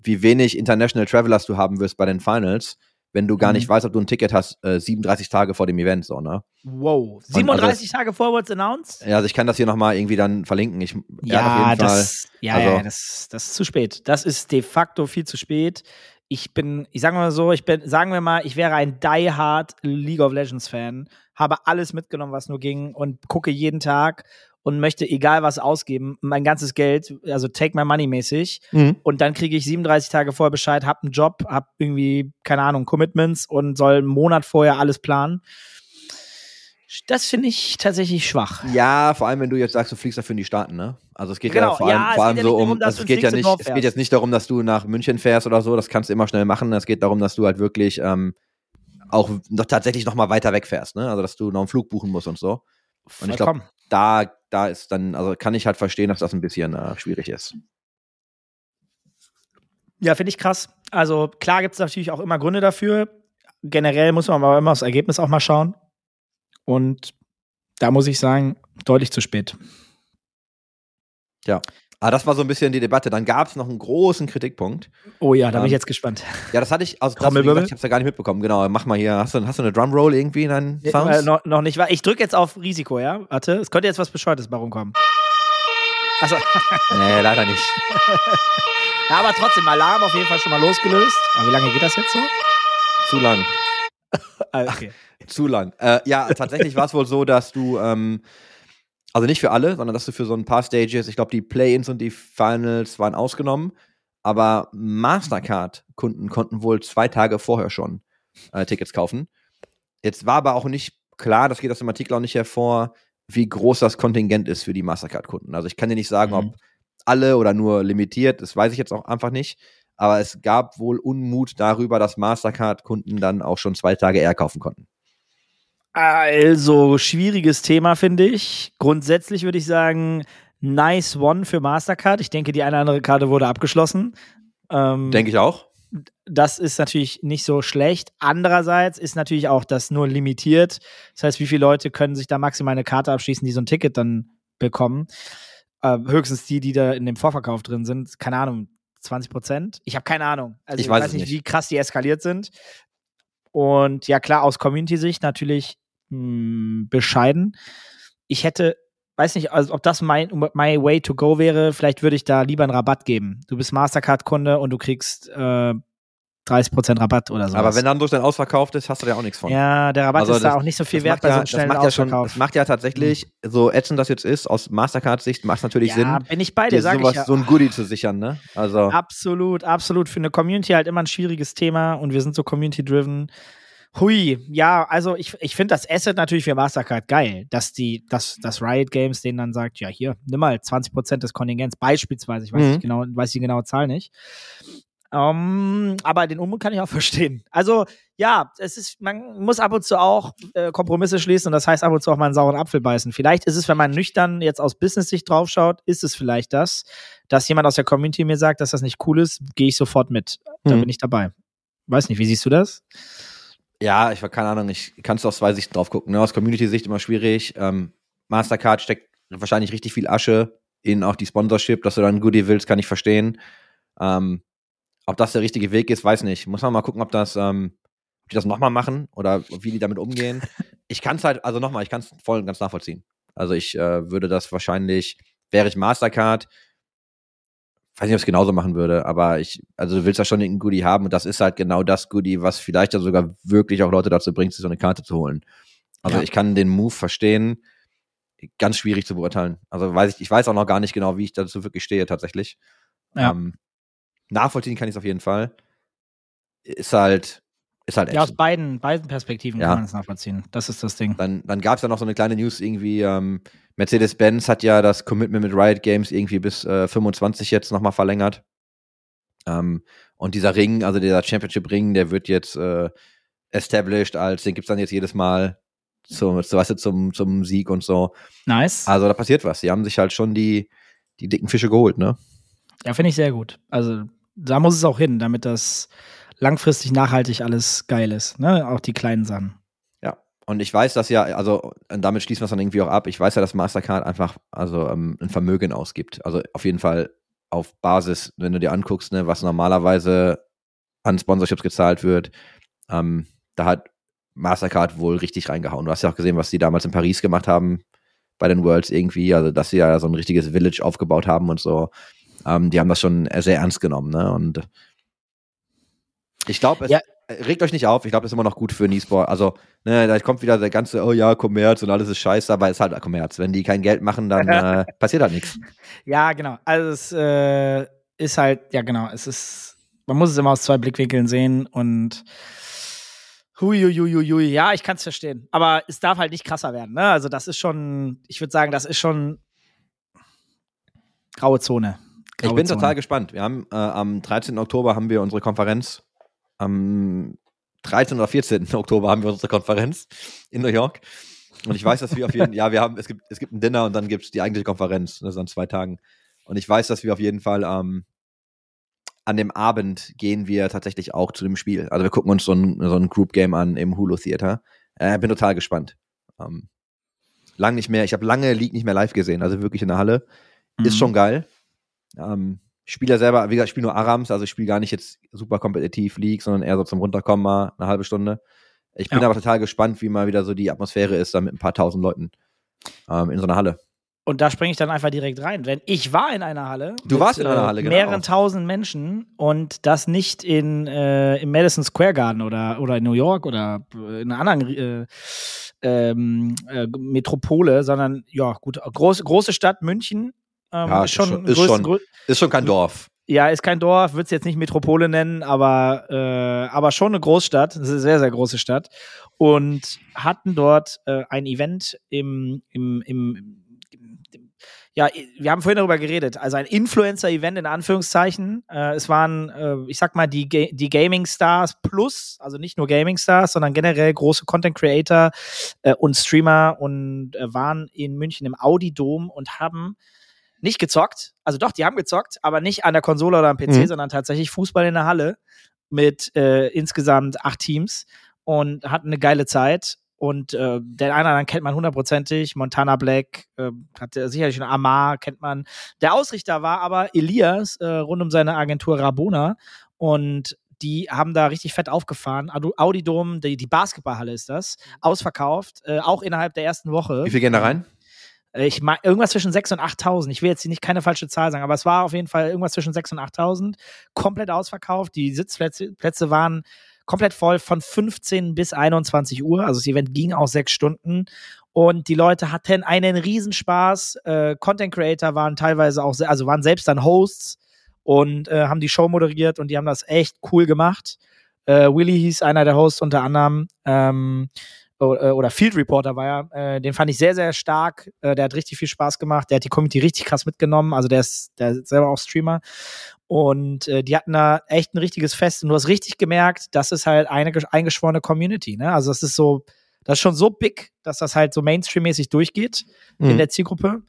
wie wenig International Travelers du haben wirst bei den Finals, wenn du gar Mhm. nicht weißt, ob du ein Ticket hast, äh, 37 Tage vor dem Event, so, ne? Wow. also 37 Tage Forwards announced? Ja, also ich kann das hier nochmal irgendwie dann verlinken. Ich, Ja, Fall, das, ja, also- ja das, das ist zu spät. Das ist de facto viel zu spät. Ich bin, ich sage mal so, ich bin, sagen wir mal, ich wäre ein die-hard League of Legends Fan, habe alles mitgenommen, was nur ging und gucke jeden Tag und möchte egal was ausgeben, mein ganzes Geld, also take my money mäßig. Mhm. Und dann kriege ich 37 Tage vorher Bescheid, hab einen Job, hab irgendwie, keine Ahnung, Commitments und soll einen Monat vorher alles planen. Das finde ich tatsächlich schwach. Ja, vor allem, wenn du jetzt sagst, du fliegst dafür in die Staaten, ne? Also es geht Genau, ja vor allem, ja, vor allem ja so um, darum, also es geht ja nicht, es geht jetzt nicht darum, dass du nach München fährst oder so, das kannst du immer schnell machen. Es geht darum, dass du halt wirklich ähm, auch noch tatsächlich noch mal weiter wegfährst, ne? Also dass du noch einen Flug buchen musst und so. Und ich glaub, Vollkommen. Da, da ist dann, also kann ich halt verstehen, dass das ein bisschen äh, schwierig ist. Ja, finde ich krass. Also klar gibt es natürlich auch immer Gründe dafür. Generell muss man aber immer aufs Ergebnis auch mal schauen. Und da muss ich sagen, deutlich zu spät. Aber das war so ein bisschen die Debatte. Dann gab es noch einen großen Kritikpunkt. Oh ja, da bin ich Ähm, jetzt gespannt. Ja, das hatte ich, also das, gesagt, ich hab's ja gar nicht mitbekommen. Genau, mach mal hier. Hast du, hast du eine Drumroll irgendwie in deinen Äh, Sounds? noch, noch nicht. Ich drücke jetzt auf Risiko, ja? Warte, es könnte jetzt was Bescheuertes bei rumkommen. Achso, [laughs] Nee, leider nicht. ja, aber trotzdem, Alarm auf jeden Fall schon mal losgelöst. Aber wie lange geht das jetzt so? Zu lang. [laughs] Ah, okay. Zu lang. Äh, ja, tatsächlich war es wohl so, dass du, ähm, also nicht für alle, sondern dass du für so ein paar Stages, ich glaube, die Play-Ins und die Finals waren ausgenommen, aber Mastercard-Kunden konnten wohl zwei Tage vorher schon äh, Tickets kaufen. Jetzt war aber auch nicht klar, das geht aus dem Artikel auch nicht hervor, wie groß das Kontingent ist für die Mastercard-Kunden. Also ich kann dir nicht sagen, Mhm. ob alle oder nur limitiert, das weiß ich jetzt auch einfach nicht. Aber es gab wohl Unmut darüber, dass Mastercard-Kunden dann auch schon zwei Tage eher kaufen konnten. Also, schwieriges Thema, finde ich. Grundsätzlich würde ich sagen, nice one für Mastercard. Ich denke, die eine oder andere Karte wurde abgeschlossen. Ähm, Denke ich auch. das ist natürlich nicht so schlecht. Andererseits ist natürlich auch das nur limitiert. Das heißt, wie viele Leute können sich da maximal eine Karte abschließen, die so ein Ticket dann bekommen? Äh, höchstens die, die da in dem Vorverkauf drin sind. Keine Ahnung, 20 Prozent? Ich habe keine Ahnung. Also Ich ich, weiß weiß nicht, nicht. wie krass die eskaliert sind. Und ja, klar, aus Community-Sicht natürlich mh, bescheiden. Ich hätte, weiß nicht, also ob das mein my way to go wäre, vielleicht würde ich da lieber einen Rabatt geben. Du bist Mastercard-Kunde und du kriegst äh, 30% Rabatt oder so. Aber wenn dann durch dein ausverkauft ist, hast du da auch nichts von. ja, der Rabatt Also ist da das- auch nicht so viel das wert bei so ja, einem das schnellen macht ja schon, Ausverkauf. das macht ja tatsächlich, so ätzend das jetzt ist, aus Mastercard-Sicht macht es natürlich ja, Sinn, bin ich bei dir dir, sag sowas, ich ja. so ein Goodie zu sichern, ne? Also, Absolut, absolut. Für eine Community halt immer ein schwieriges Thema und wir sind so community-driven. Hui, ja, also ich, ich finde das Asset natürlich für Mastercard geil, dass die, dass, dass Riot Games denen dann sagt, ja hier, nimm mal 20% des Kontingents, beispielsweise, ich weiß Mhm. nicht genau, weiß die genaue Zahl nicht. Ähm, aber den Unmut kann ich auch [laughs] verstehen. Also, ja, es ist, man muss ab und zu auch äh, Kompromisse schließen und das heißt ab und zu auch mal einen sauren Apfel beißen. Vielleicht ist es, wenn man nüchtern jetzt aus Business-Sicht draufschaut, ist es vielleicht das, dass jemand aus der Community mir sagt, dass das nicht cool ist, gehe ich sofort mit. Da Mhm. bin ich dabei. Weiß nicht, wie siehst du das? Ja, ich keine Ahnung, ich kannst du aus zwei Sichten drauf gucken. Ne? Aus Community-Sicht immer schwierig. Ähm, Mastercard steckt wahrscheinlich richtig viel Asche in auch die Sponsorship, dass du dann ein Goodie willst, kann ich verstehen. Ähm, ob das der richtige Weg ist, weiß nicht. Muss man mal gucken, ob das, ähm, ob die das nochmal machen oder wie die damit umgehen. [laughs] Ich kann es halt, also nochmal, ich kann es voll und ganz nachvollziehen. Also ich äh, würde das wahrscheinlich, wäre ich Mastercard, weiß nicht, ob ich es genauso machen würde, aber ich, also du willst ja schon irgendein Goodie haben und das ist halt genau das Goodie, was vielleicht ja sogar wirklich auch Leute dazu bringt, sich so eine Karte zu holen. Also Ja. ich kann den Move verstehen. ganz schwierig zu beurteilen. Also weiß ich, ich weiß auch noch gar nicht genau, wie ich dazu wirklich stehe tatsächlich. Ja. Ähm, nachvollziehen kann ich es auf jeden Fall. Ist halt, ist halt Ja, aus beiden, beiden Perspektiven Ja. kann man es nachvollziehen. Das ist das Ding. Dann, dann gab es ja noch so eine kleine News irgendwie, ähm, Mercedes-Benz hat ja das Commitment mit Riot Games irgendwie bis äh, 25 jetzt nochmal verlängert. Ähm, und dieser Ring, also dieser Championship-Ring, der wird jetzt äh, established als, den gibt's dann jetzt jedes Mal zum, so, weißt du, zum, zum Sieg und so. Nice. Also da passiert was. Die haben sich halt schon die, die dicken Fische geholt, ne? Ja, finde ich sehr gut. Also da muss es auch hin, damit das langfristig nachhaltig alles geil ist. Ne? Auch die kleinen Sachen. Ja. Und ich weiß, dass ja, also damit schließen wir es dann irgendwie auch ab. Ich weiß ja, dass Mastercard einfach also ähm, ein Vermögen ausgibt. Also auf jeden Fall auf Basis, wenn du dir anguckst, ne, was normalerweise an Sponsorships gezahlt wird, ähm, da hat Mastercard wohl richtig reingehauen. Du hast ja auch gesehen, was die damals in Paris gemacht haben bei den Worlds irgendwie, also dass sie ja so ein richtiges Village aufgebaut haben und so. Ähm, die haben das schon sehr ernst genommen, ne? Und ich glaube, es Ja. regt euch nicht auf. Ich glaube, das ist immer noch gut für den E-Sport. Also, ne, da kommt wieder der ganze, oh ja, Kommerz und alles ist scheiße, aber es ist halt Kommerz. Wenn die kein Geld machen, dann [laughs] äh, passiert halt nichts. Ja, genau. Also es äh, ist halt, ja genau, es ist, man muss es immer aus zwei Blickwinkeln sehen und Huiuiuiui, ja, ich kann es verstehen. Aber es darf halt nicht krasser werden, ne? Also das ist schon, ich würde sagen, das ist schon graue Zone. Ich Graue bin Zone. total gespannt. Wir haben äh, am 13. Oktober haben wir unsere Konferenz. Am 13. oder 14. [laughs] Oktober haben wir unsere Konferenz in New York. Und ich weiß, dass wir auf jeden [laughs] ja, wir haben, es gibt, es gibt ein Dinner und dann gibt es die eigentliche Konferenz. Das ist an zwei Tagen. Und ich weiß, dass wir auf jeden Fall ähm, an dem Abend gehen wir tatsächlich auch zu dem Spiel. Also wir gucken uns so ein, so ein Group Game an im Hulu Theater. Äh, bin total gespannt. Ähm, lang nicht mehr, ich habe lange League nicht mehr live gesehen, also wirklich in der Halle. Ist Mhm. schon geil. Ähm, ich spiele ja selber, wie gesagt, ich spiele nur Arams, also ich spiele gar nicht jetzt super kompetitiv League, sondern eher so zum Runterkommen mal eine halbe Stunde. Ich bin Ja. aber total gespannt, wie mal wieder so die Atmosphäre ist, da mit ein paar tausend Leuten ähm, in so einer Halle. Und da springe ich dann einfach direkt rein. Denn ich war in einer Halle. Du mit, warst in einer äh, Halle, genau. Mehreren tausend Menschen und das nicht in, äh, im Madison Square Garden oder, oder in New York oder äh, in einer anderen äh, ähm, äh, Metropole, sondern ja, gut, große, große Stadt München. Ähm, Ja, ist schon, ist schon- ist schon- grö- Ist schon kein Dorf. ja, ist kein Dorf, würde es jetzt nicht Metropole nennen, aber, äh, aber schon eine Großstadt. Das ist eine sehr, sehr große Stadt. Und hatten dort äh, ein Event im, im, im, im, im ja, wir haben vorhin darüber geredet. Also ein Influencer-Event in Anführungszeichen. Äh, es waren, äh, ich sag mal, die, Ga die Gaming-Stars plus, also nicht nur Gaming-Stars, sondern generell große Content-Creator äh, und Streamer und äh, waren in München im Audi-Dom und haben nicht gezockt. Also doch, die haben gezockt, aber nicht an der Konsole oder am PC, Mhm. sondern tatsächlich Fußball in der Halle mit äh, insgesamt acht Teams und hatten eine geile Zeit. Und äh, den einen oder anderen kennt man hundertprozentig. Montana Black äh, hat er sicherlich schon Amar, kennt man. Der Ausrichter war aber Elias äh, rund um seine Agentur Rabona. Und die haben da richtig fett aufgefahren. Adu- Audi Dome, die, die Basketballhalle ist das, ausverkauft, äh, auch innerhalb der ersten Woche. Wie viel gehen da rein? Äh, Ich mag irgendwas zwischen 6.000 und 8.000. Ich will jetzt hier nicht keine falsche Zahl sagen, aber es war auf jeden Fall irgendwas zwischen 6.000 und 8.000. Komplett ausverkauft. Die Sitzplätze Plätze waren komplett voll von 15 bis 21 Uhr. Also das Event ging auch sechs Stunden. Und die Leute hatten einen Riesenspaß. Äh, Content Creator waren teilweise auch, also waren selbst dann Hosts und äh, haben die Show moderiert und die haben das echt cool gemacht. Äh, Willy hieß einer der Hosts unter anderem. Ähm, äh, oder Field Reporter war er, äh, den fand ich sehr, sehr stark. Äh, der hat richtig viel Spaß gemacht. Der hat die Community richtig krass mitgenommen. Also der ist, der ist selber auch Streamer. Und äh, die hatten da echt ein richtiges Fest. Und du hast richtig gemerkt, das ist halt eine gesch- eingeschworene Community. Ne? Also das ist so, das ist schon so big, dass das halt so Mainstream-mäßig durchgeht in Mhm. der Zielgruppe.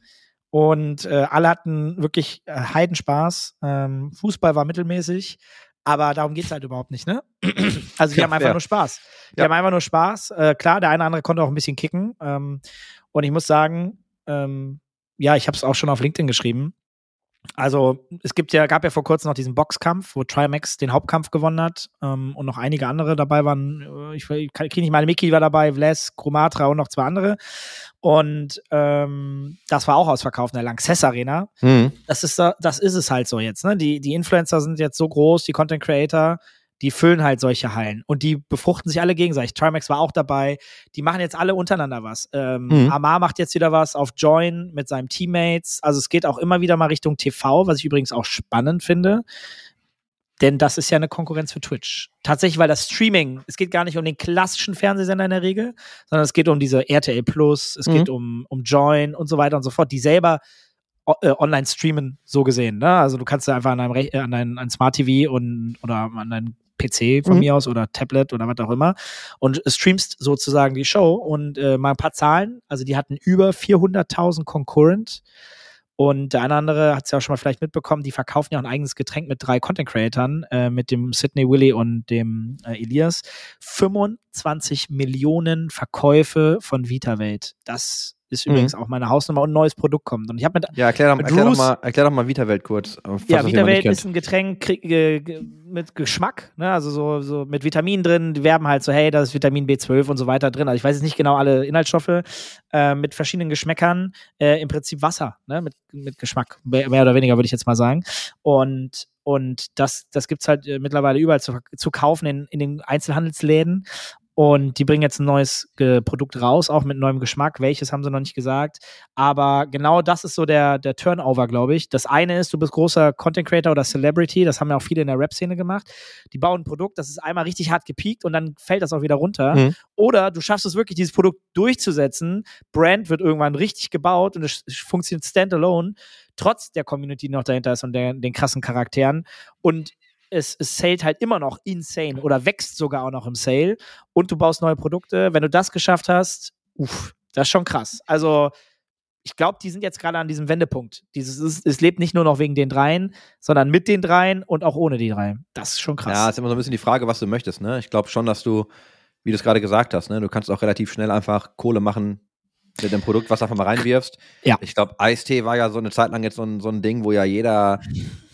Und äh, alle hatten wirklich äh, Heidenspaß. Ähm, Fußball war mittelmäßig, aber darum geht's halt überhaupt nicht, ne? [clears throat] Also die Ja, haben einfach fair. nur Spaß. Die Ja. haben einfach nur Spaß. Äh, klar, der eine oder andere konnte auch ein bisschen kicken. Ähm, und ich muss sagen, ähm, ja, ich habe es auch schon auf LinkedIn geschrieben. Also es gibt ja, gab ja vor kurzem noch diesen Boxkampf, wo Trimax den Hauptkampf gewonnen hat ähm, und noch einige andere dabei waren. Äh, Ich, ich kriege nicht mal, Mickey war dabei, Vles, Chromatra und noch zwei andere. Und ähm, das war auch ausverkauft in der Lanxess Arena Mhm. das ist, da- das ist es halt so jetzt. Ne? Die, die Influencer sind jetzt so groß, die Content Creator, die füllen halt solche Hallen und die befruchten sich alle gegenseitig. Trimax war auch dabei. Die machen jetzt alle untereinander was. Ähm, Mhm. Amar macht jetzt wieder was auf Join mit seinen Teammates. Also es geht auch immer wieder mal Richtung TV, was ich übrigens auch spannend finde. Denn das ist ja eine Konkurrenz für Twitch. Tatsächlich, weil das Streaming, es geht gar nicht um den klassischen Fernsehsender in der Regel, sondern es geht um diese RTL Plus, es Mhm. geht um, um Join und so weiter und so fort, die selber äh, online streamen, so gesehen. Ne? Also du kannst einfach an deinem Rech äh, an dein Smart TV und oder an deinem PC von Mhm. mir aus oder Tablet oder was auch immer und streamst sozusagen die Show und äh, mal ein paar Zahlen. Also die hatten über 400.000 Concurrent und der eine andere hat es ja auch schon mal vielleicht mitbekommen, die verkaufen ja auch ein eigenes Getränk mit drei Content Creatern, äh, mit dem Sydney Willy und dem äh, Elias. 25 Millionen Verkäufe von VitaWelt. Das ist Mhm. übrigens auch meine Hausnummer und ein neues Produkt kommt. Und ich habe mit Ja, erklär doch, Mit erklär doch, Bruce- mal, erklär doch mal VitaWelt kurz. äh, ja, VitaWelt ist ein Getränk krieg, ge- mit Geschmack, ne? also so, so mit Vitaminen drin. Die werben halt so, hey, da ist Vitamin B12 und so weiter drin. Also ich weiß jetzt nicht genau alle Inhaltsstoffe äh, mit verschiedenen Geschmäckern. Äh, Im Prinzip Wasser, ne? mit, mit Geschmack, mehr mehr oder weniger würde ich jetzt mal sagen. Und und das, das gibt's halt äh, mittlerweile überall zu, zu kaufen in, in den Einzelhandelsläden. Und die bringen jetzt ein neues äh, Produkt raus, auch mit neuem Geschmack. Welches haben sie noch nicht gesagt. Aber genau das ist so der, der Turnover, glaube ich. Das eine ist, du bist großer Content Creator oder Celebrity. Das haben ja auch viele in der Rap-Szene gemacht. Die bauen ein Produkt, das ist einmal richtig hart gepiekt und dann fällt das auch wieder runter. Mhm. Oder du schaffst es wirklich, dieses Produkt durchzusetzen. Brand wird irgendwann richtig gebaut und es funktioniert standalone, trotz der Community, die noch dahinter ist und der, den krassen Charakteren. Und es, es zählt halt immer noch insane oder wächst sogar auch noch im Sale und du baust neue Produkte. Wenn du das geschafft hast, uff, das ist schon krass. Also, ich glaube, die sind jetzt gerade an diesem Wendepunkt. Dieses, es, es lebt nicht nur noch wegen den dreien, sondern mit den dreien und auch ohne die drei. Das ist schon krass. Ja, ist immer so ein bisschen die Frage, was du möchtest. Ne? Ich glaube schon, dass du, wie du es gerade gesagt hast, ne? du kannst auch relativ schnell einfach Kohle machen mit dem Produkt, was du einfach mal reinwirfst. Ja. Ich glaube, Eistee war ja so eine Zeit lang jetzt so ein, so ein Ding, wo ja jeder,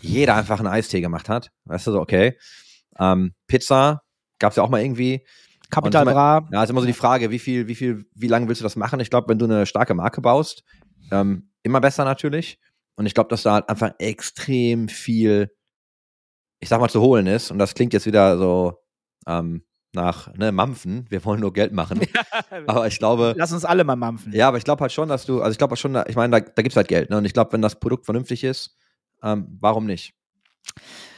jeder einfach einen Eistee gemacht hat. Weißt du, so, okay. Ähm, Pizza gab es ja auch mal irgendwie. Capital Bra. Ja, ist immer so die Frage, wie viel, wie viel, wie lange willst du das machen? Ich glaube, wenn du eine starke Marke baust, ähm, immer besser natürlich. Und ich glaube, dass da halt einfach extrem viel, ich sag mal, zu holen ist. Und das klingt jetzt wieder so ähm, nach ne, Mampfen. Wir wollen nur Geld machen. [laughs] Aber ich glaube, Lass uns alle mal mampfen. ja, aber ich glaube halt schon, dass du, also ich glaube halt schon, ich meine, da, da gibt's halt Geld. Ne? Und ich glaube, wenn das Produkt vernünftig ist, ähm, warum nicht?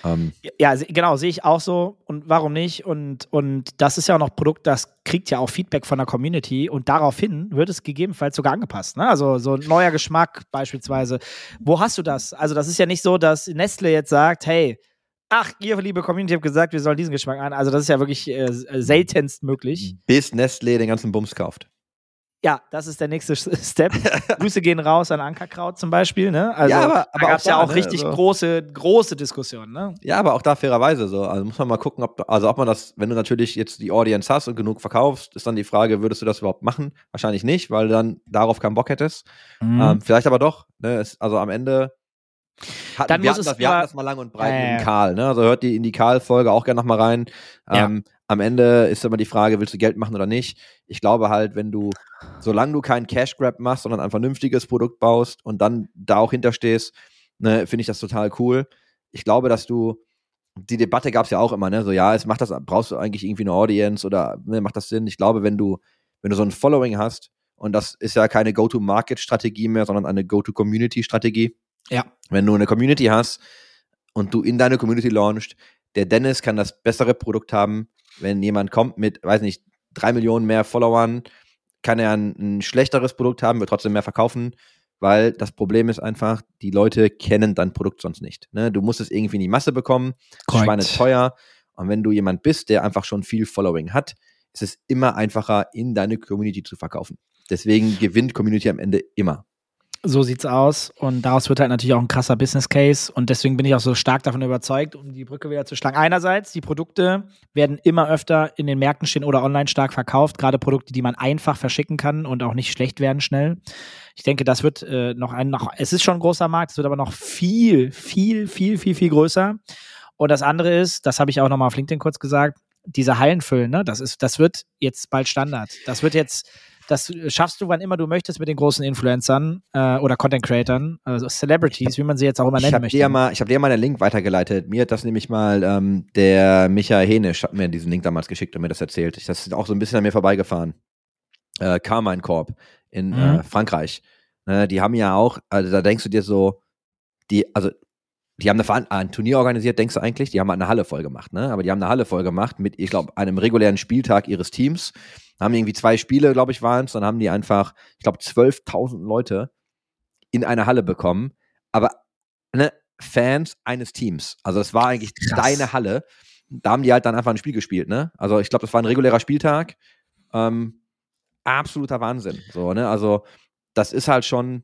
Ähm, Ja, genau, sehe ich auch so. Und warum nicht? Und, und das ist ja auch noch Produkt, das kriegt ja auch Feedback von der Community und daraufhin wird es gegebenenfalls sogar angepasst. Ne? Also so ein neuer Geschmack beispielsweise. Wo hast du das? Also das ist ja nicht so, dass Nestle jetzt sagt, hey, ach, ihr liebe Community habt gesagt, wir sollen diesen Geschmack ein. Also das ist ja wirklich äh, seltenst möglich. bis Nestlé den ganzen Bums kauft. Ja, das ist der nächste Step. [laughs] Grüße gehen raus an Ankerkraut zum Beispiel. Ne? Also Ja, aber- da aber gab es ja da, auch ne? richtig Also- große, große Diskussionen. Ne? Ja, aber auch da fairerweise so. Also muss man mal gucken, ob, also ob man das, wenn du natürlich jetzt die Audience hast und genug verkaufst, ist dann die Frage, würdest du das überhaupt machen? Wahrscheinlich nicht, weil du dann darauf keinen Bock hättest. Mhm. Ähm, vielleicht aber doch. Ne? Es, also am Ende hatten, Dann wir, muss hatten es das, wir hatten das mal lang und breit Ja, mit Karl. Ne? Also hört die in die Karl-Folge auch gerne nochmal rein. Ja. Ähm, am Ende ist immer die Frage, willst du Geld machen oder nicht? Ich glaube halt, wenn du, solange du keinen Cash Grab machst, sondern ein vernünftiges Produkt baust und dann da auch hinterstehst, ne, finde ich das total cool. Ich glaube, dass du, die Debatte gab es ja auch immer, ne? So, ja, es macht das, brauchst du eigentlich irgendwie eine Audience oder ne, macht das Sinn? Ich glaube, wenn du, wenn du so ein Following hast, und das ist ja keine Go-to-Market-Strategie mehr, sondern eine Go-to-Community-Strategie. Ja. Wenn du eine Community hast und du in deine Community launchst, der Dennis kann das bessere Produkt haben, wenn jemand kommt mit, weiß nicht, drei Millionen mehr Followern, kann er ein, ein schlechteres Produkt haben, wird trotzdem mehr verkaufen, weil das Problem ist einfach, die Leute kennen dein Produkt sonst nicht. Ne? Du musst es irgendwie in die Masse bekommen. Schweine teuer. Und wenn du jemand bist, der einfach schon viel Following hat, ist es immer einfacher, in deine Community zu verkaufen. Deswegen gewinnt Community am Ende immer. So sieht's aus. Und daraus wird halt natürlich auch ein krasser Business Case. Und deswegen bin ich auch so stark davon überzeugt, um die Brücke wieder zu schlagen. Einerseits, die Produkte werden immer öfter in den Märkten stehen oder online stark verkauft. Gerade Produkte, die man einfach verschicken kann und auch nicht schlecht werden schnell. Ich denke, das wird äh, noch ein, noch, es ist schon ein großer Markt, es wird aber noch viel, viel, viel, viel, viel größer. Und das andere ist, das habe ich auch nochmal auf LinkedIn kurz gesagt, diese Hallen füllen, ne? Das ist, das wird jetzt bald Standard. Das wird jetzt, das schaffst du, wann immer du möchtest mit den großen Influencern äh, oder Content Creatern, also Celebrities, wie man sie jetzt auch immer Ich nennen habe möchte. dir, ja mal, ich hab dir mal einen Link weitergeleitet. Mir hat das nämlich mal ähm, der Michael Henisch hat mir diesen Link damals geschickt und mir das erzählt. Ich, das ist auch so ein bisschen an mir vorbeigefahren. Äh, Carmine Corp in Mhm. äh, Frankreich. Ne, die haben ja auch, also da denkst du dir so, die, also die haben eine ein Turnier organisiert, denkst du eigentlich, die haben halt eine Halle voll gemacht, ne? Aber die haben eine Halle voll gemacht mit, ich glaube, einem regulären Spieltag ihres Teams. Haben irgendwie zwei Spiele, glaube ich, waren es. Dann haben die einfach, ich glaube, 12.000 Leute in eine Halle bekommen. Aber ne, Fans eines Teams. Also es war eigentlich Krass. deine Halle. Da haben die halt dann einfach ein Spiel gespielt, ne? Also ich glaube, das war ein regulärer Spieltag. Ähm, absoluter Wahnsinn. So, ne? Also, das ist halt schon,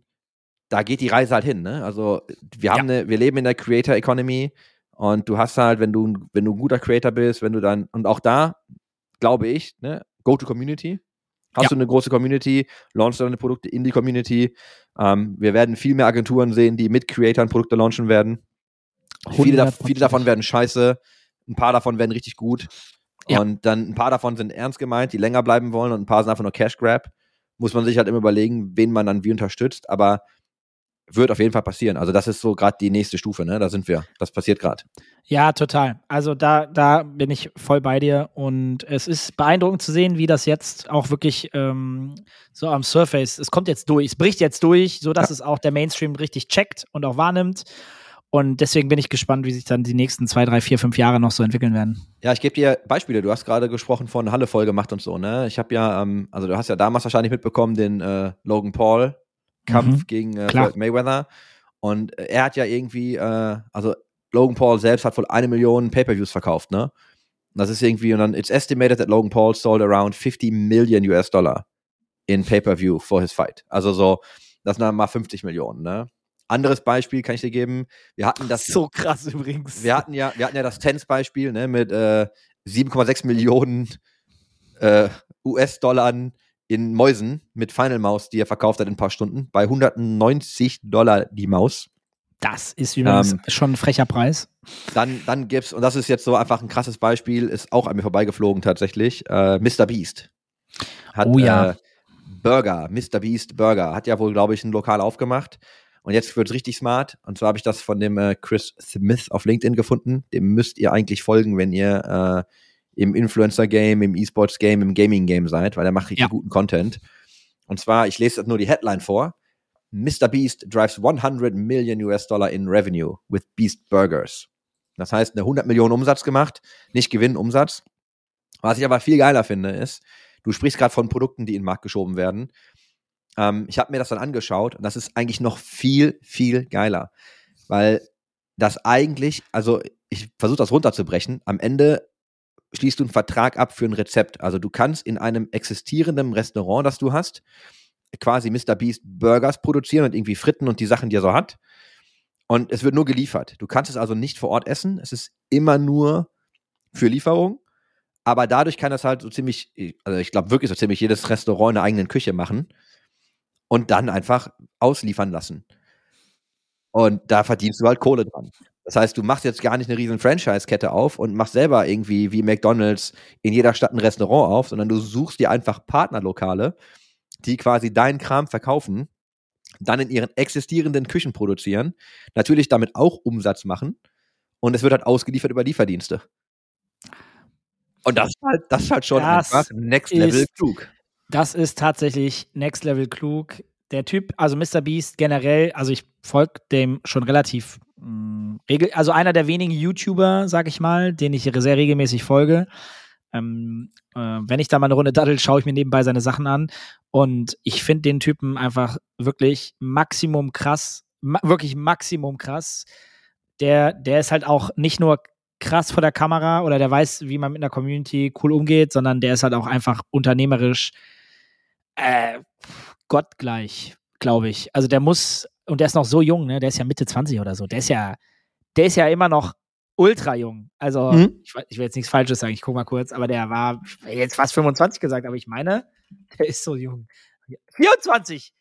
da geht die Reise halt hin, ne? Also, wir haben eine, wir leben in der Creator Economy und du hast halt, wenn du, wenn du ein guter Creator bist, wenn du dann, und auch da, glaube ich, ne, go to Community. Hast Ja. du eine große Community, launch deine Produkte in die Community. Ähm, wir werden viel mehr Agenturen sehen, die mit Creatoren Produkte launchen werden. Viele, da, 100%. viele davon werden scheiße, ein paar davon werden richtig gut. Ja. Und dann ein paar davon sind ernst gemeint, die länger bleiben wollen und ein paar sind einfach nur Cash Grab. Muss man sich halt immer überlegen, wen man dann wie unterstützt, aber wird auf jeden Fall passieren. Also das ist so gerade die nächste Stufe, ne? Da sind wir. Das passiert gerade. Ja, total. Also da, da bin ich voll bei dir und es ist beeindruckend zu sehen, wie das jetzt auch wirklich ähm, so am Surface, es kommt jetzt durch, es bricht jetzt durch, so dass es auch der Mainstream richtig checkt und auch wahrnimmt. Und deswegen bin ich gespannt, wie sich dann die nächsten zwei, drei, vier, fünf Jahre noch so entwickeln werden. Ja, ich gebe dir Beispiele. Du hast gerade gesprochen von Halle voll gemacht und so, ne? Ich habe ja, ähm, also du hast ja damals wahrscheinlich mitbekommen, den äh, Logan Paul Kampf Mhm. gegen äh. Floyd Mayweather. Und äh, er hat ja irgendwie, äh, also Logan Paul selbst hat wohl eine Million Pay-per-Views verkauft, ne? Und das ist irgendwie, und dann it's estimated that Logan Paul sold around 50 million US Dollar in Pay-per-View for his fight. Also so, das sind dann mal 50 Millionen, ne? Anderes Beispiel kann ich dir geben. Wir hatten das, so krass übrigens. wir hatten ja, wir hatten ja das Tennis-Beispiel, ne, mit äh, 7,6 Millionen äh, US-Dollar in Mäusen mit Final Maus, die er verkauft hat in ein paar Stunden, bei 190 Dollar die Maus. das ist übrigens Ähm, schon ein frecher Preis. Dann, dann gibt's, und das ist jetzt so einfach ein krasses Beispiel, ist auch an mir vorbeigeflogen tatsächlich, äh, Mr. Beast. Hat, Oh ja. Äh, Burger, Mr. Beast Burger, hat ja wohl, glaube ich, ein Lokal aufgemacht. Und jetzt wird's richtig smart. Und zwar habe ich das von dem äh, Chris Smith auf LinkedIn gefunden. Dem müsst ihr eigentlich folgen, wenn ihr äh, im Influencer-Game, im E-Sports-Game, im Gaming-Game seid, weil er macht richtig Ja. guten Content. Und zwar, ich lese jetzt nur die Headline vor. Mr. Beast drives 100 Million US Dollar in Revenue with Beast Burgers. Das heißt, eine 100 Millionen Umsatz gemacht, nicht Gewinn, Umsatz. Was ich aber viel geiler finde, ist, du sprichst gerade von Produkten, die in den Markt geschoben werden. Ähm, ich habe mir das dann angeschaut und das ist eigentlich noch viel, viel geiler. Weil das eigentlich, also ich versuche das runterzubrechen, am Ende schließt du einen Vertrag ab für ein Rezept. Also du kannst in einem existierenden Restaurant, das du hast, quasi Mr. Beast Burgers produzieren und irgendwie Fritten und die Sachen, die er so hat. Und es wird nur geliefert. Du kannst es also nicht vor Ort essen. Es ist immer nur für Lieferung. Aber dadurch kann das halt so ziemlich, also ich glaube wirklich so ziemlich jedes Restaurant in der eigenen Küche machen und dann einfach ausliefern lassen. Und da verdienst du halt Kohle dran. Das heißt, du machst jetzt gar nicht eine riesen Franchise-Kette auf und machst selber irgendwie wie McDonalds in jeder Stadt ein Restaurant auf, sondern du suchst dir einfach Partnerlokale, die quasi deinen Kram verkaufen, dann in ihren existierenden Küchen produzieren, natürlich damit auch Umsatz machen und es wird halt ausgeliefert über Lieferdienste. Und das ist halt, das ist halt schon Das einfach Next Level ist- klug. Das ist tatsächlich Next Level klug. Der Typ, also Mr. Beast generell, also ich folge dem schon relativ also einer der wenigen YouTuber, sag ich mal, den ich sehr regelmäßig folge. Ähm, äh, wenn ich da mal eine Runde daddel, schaue ich mir nebenbei seine Sachen an. Und ich finde den Typen einfach wirklich Maximum krass, ma wirklich Maximum krass. Der, der ist halt auch nicht nur krass vor der Kamera oder der weiß, wie man mit einer Community cool umgeht, sondern der ist halt auch einfach unternehmerisch äh, gottgleich, glaube ich. Also der muss, und der ist noch so jung, ne? Der ist ja Mitte 20 oder so. Der ist ja, der ist ja immer noch ultra jung. Also, Mhm. ich, ich will jetzt nichts Falsches sagen, ich guck mal kurz, aber der war jetzt fast 25 gesagt, aber ich meine, [laughs] der ist so jung. 24!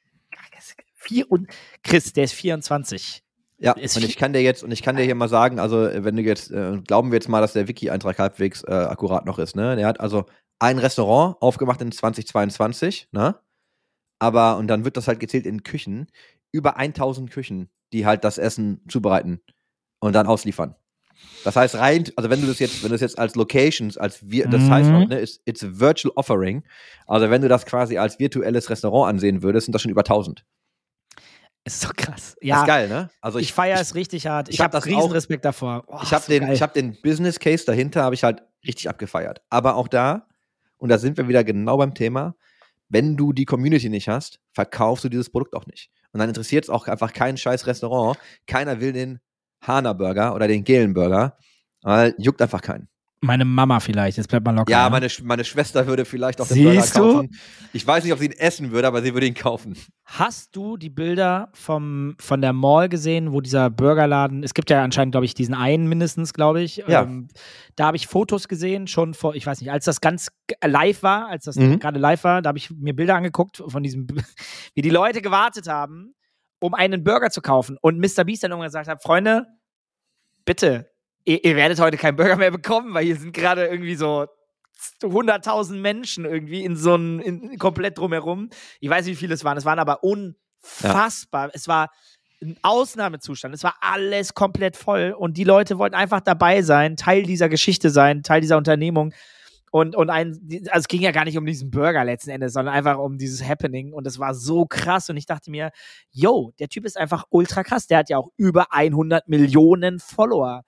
Vier und Chris, der ist 24. Ja, Ist und ich kann dir jetzt, und ich kann dir hier mal sagen, also wenn du jetzt, äh, glauben wir jetzt mal, dass der Wiki-Eintrag halbwegs äh, akkurat noch ist, ne? Der hat also ein Restaurant aufgemacht in 2022, ne? aber, und dann wird das halt gezählt in Küchen, über 1000 Küchen, die halt das Essen zubereiten und dann ausliefern. Das heißt rein, also wenn du das jetzt, wenn du das jetzt als Locations, als wir, das Mhm. heißt auch, ne, it's, it's a virtual offering. Also wenn du das quasi als virtuelles Restaurant ansehen würdest, sind das schon über 1000. Ist so krass. Das Ja, ist geil, ne? Also ich feiere es richtig hart. Ich, ich hab habe das riesen auch- Respekt davor. Oh, ich habe so den, geil. ich hab den Business Case dahinter, habe ich halt richtig abgefeiert. Aber auch da, und da sind wir wieder genau beim Thema, wenn du die Community nicht hast, verkaufst du dieses Produkt auch nicht. Und dann interessiert es auch einfach kein scheiß Restaurant. Keiner will den Hana Burger oder den Gelen Burger. Weil juckt einfach keinen. Meine Mama vielleicht, jetzt bleibt mal locker. Ja, ne? meine, Sch- meine Schwester würde vielleicht auch den Burger du? kaufen. Ich weiß nicht, ob sie ihn essen würde, aber sie würde ihn kaufen. Hast du die Bilder vom, von der Mall gesehen, wo dieser Burgerladen, es gibt ja anscheinend, glaube ich, diesen einen mindestens, glaube ich. Ja. Ähm, da habe ich Fotos gesehen, schon vor, ich weiß nicht, als das ganz live war, als das Mhm. gerade live war, da habe ich mir Bilder angeguckt von diesem, [laughs] wie die Leute gewartet haben, um einen Burger zu kaufen. Und Mr. Beast dann irgendwann gesagt hat, Freunde, bitte, ihr, ihr werdet heute keinen Burger mehr bekommen, weil hier sind gerade irgendwie so 100.000 Menschen irgendwie in so einem, in, komplett drumherum. Ich weiß nicht, wie viele es waren. Es waren aber unfassbar. Es war ein Ausnahmezustand. Es war alles komplett voll und die Leute wollten einfach dabei sein, Teil dieser Geschichte sein, Teil dieser Unternehmung. Und, und ein, also es ging ja gar nicht um diesen Burger letzten Endes, sondern einfach um dieses Happening. Und es war so krass. Und ich dachte mir, yo, der Typ ist einfach ultra krass. Der hat ja auch über 100 Millionen Follower.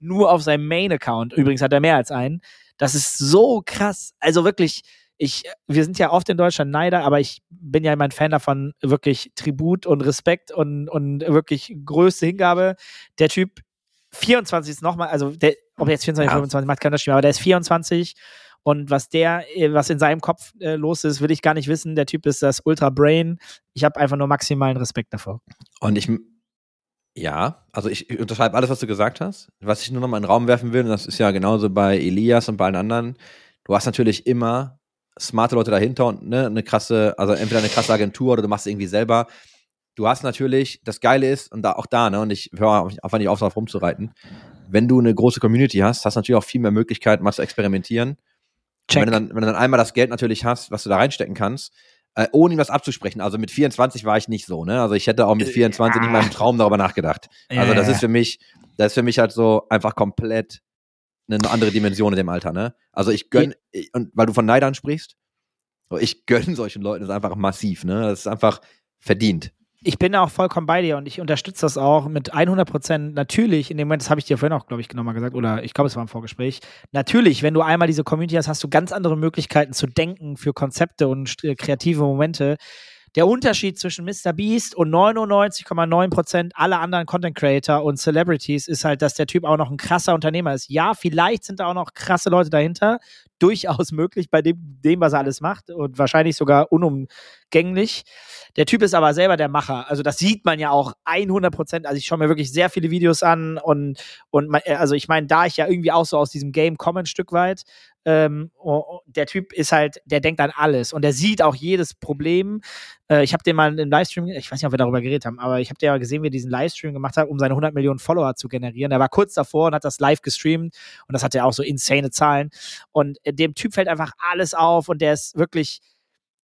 Nur auf seinem Main-Account. Übrigens hat er mehr als einen. Das ist so krass. Also wirklich, ich, wir sind ja oft in Deutschland Neider, aber ich bin ja immer ein Fan davon, wirklich Tribut und Respekt und, und wirklich größte Hingabe. Der Typ 24 ist nochmal, also der, ob er jetzt 24, Ja. 25 macht, keinen Unterschied, aber der ist 24 und was der, äh, was in seinem Kopf äh, los ist, will ich gar nicht wissen. Der Typ ist das Ultra Brain. Ich habe einfach nur maximalen Respekt davor. Und ich, ja, also ich unterschreibe alles, was du gesagt hast. Was ich nur noch mal in den Raum werfen will, und das ist ja genauso bei Elias und bei allen anderen, du hast natürlich immer smarte Leute dahinter und ne, eine krasse, also entweder eine krasse Agentur oder du machst es irgendwie selber. Du hast natürlich, das Geile ist, und da auch da, ne, und ich höre einfach nicht auf, darauf rumzureiten, wenn du eine große Community hast, hast du natürlich auch viel mehr Möglichkeiten, mal zu experimentieren. Wenn du, dann, wenn du dann einmal das Geld natürlich hast, was du da reinstecken kannst, äh, ohne ihm das abzusprechen. Also mit 24 war ich nicht so, ne? Also ich hätte auch mit 24 nicht mal im Traum darüber nachgedacht. Ja, also das ja, ist für mich, das ist für mich halt so einfach komplett eine andere Dimension in dem Alter, ne? Also ich gönn, ich, und weil du von Neidern sprichst, ich gönn [laughs] solchen Leuten das einfach massiv, ne? Das ist einfach verdient. Ich bin auch vollkommen bei dir und ich unterstütze das auch mit 100 Prozent. Natürlich, in dem Moment, das habe ich dir vorhin auch, glaube ich, nochmal gesagt, oder ich glaube, es war im Vorgespräch. Natürlich, wenn du einmal diese Community hast, hast du ganz andere Möglichkeiten zu denken für Konzepte und st- kreative Momente. Der Unterschied zwischen Mr. Beast und 99,9 Prozent aller anderen Content Creator und Celebrities ist halt, dass der Typ auch noch ein krasser Unternehmer ist. Ja, vielleicht sind da auch noch krasse Leute dahinter. [laughs] Durchaus möglich bei dem, dem was er alles macht und wahrscheinlich sogar unumgänglich. Der Typ ist aber selber der Macher. Also das sieht man ja auch 100 Prozent. Also ich schaue mir wirklich sehr viele Videos an und, und äh, also ich meine, da ich ja irgendwie auch so aus diesem Game komme ein Stück weit, ähm, der Typ ist halt, der denkt an alles und der sieht auch jedes Problem. Äh, ich habe den mal im Livestream, ich weiß nicht, ob wir darüber geredet haben, aber ich habe den ja gesehen, wie er diesen Livestream gemacht hat, um seine 100 Millionen Follower zu generieren. Er war kurz davor und hat das live gestreamt und das hat ja auch so insane Zahlen. Und äh, dem Typ fällt einfach alles auf und der ist wirklich,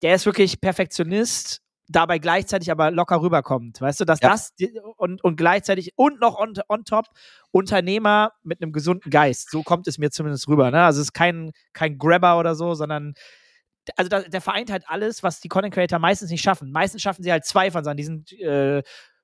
der ist wirklich Perfektionist, dabei gleichzeitig aber locker rüberkommt. Weißt du, dass Ja. das und, und gleichzeitig und noch on, on top Unternehmer mit einem gesunden Geist. So kommt es mir zumindest rüber. Ne? Also es ist kein, kein Grabber oder so, sondern also da, der vereint halt alles, was die Content Creator meistens nicht schaffen. Meistens schaffen sie halt zwei von seinen. Die sind äh,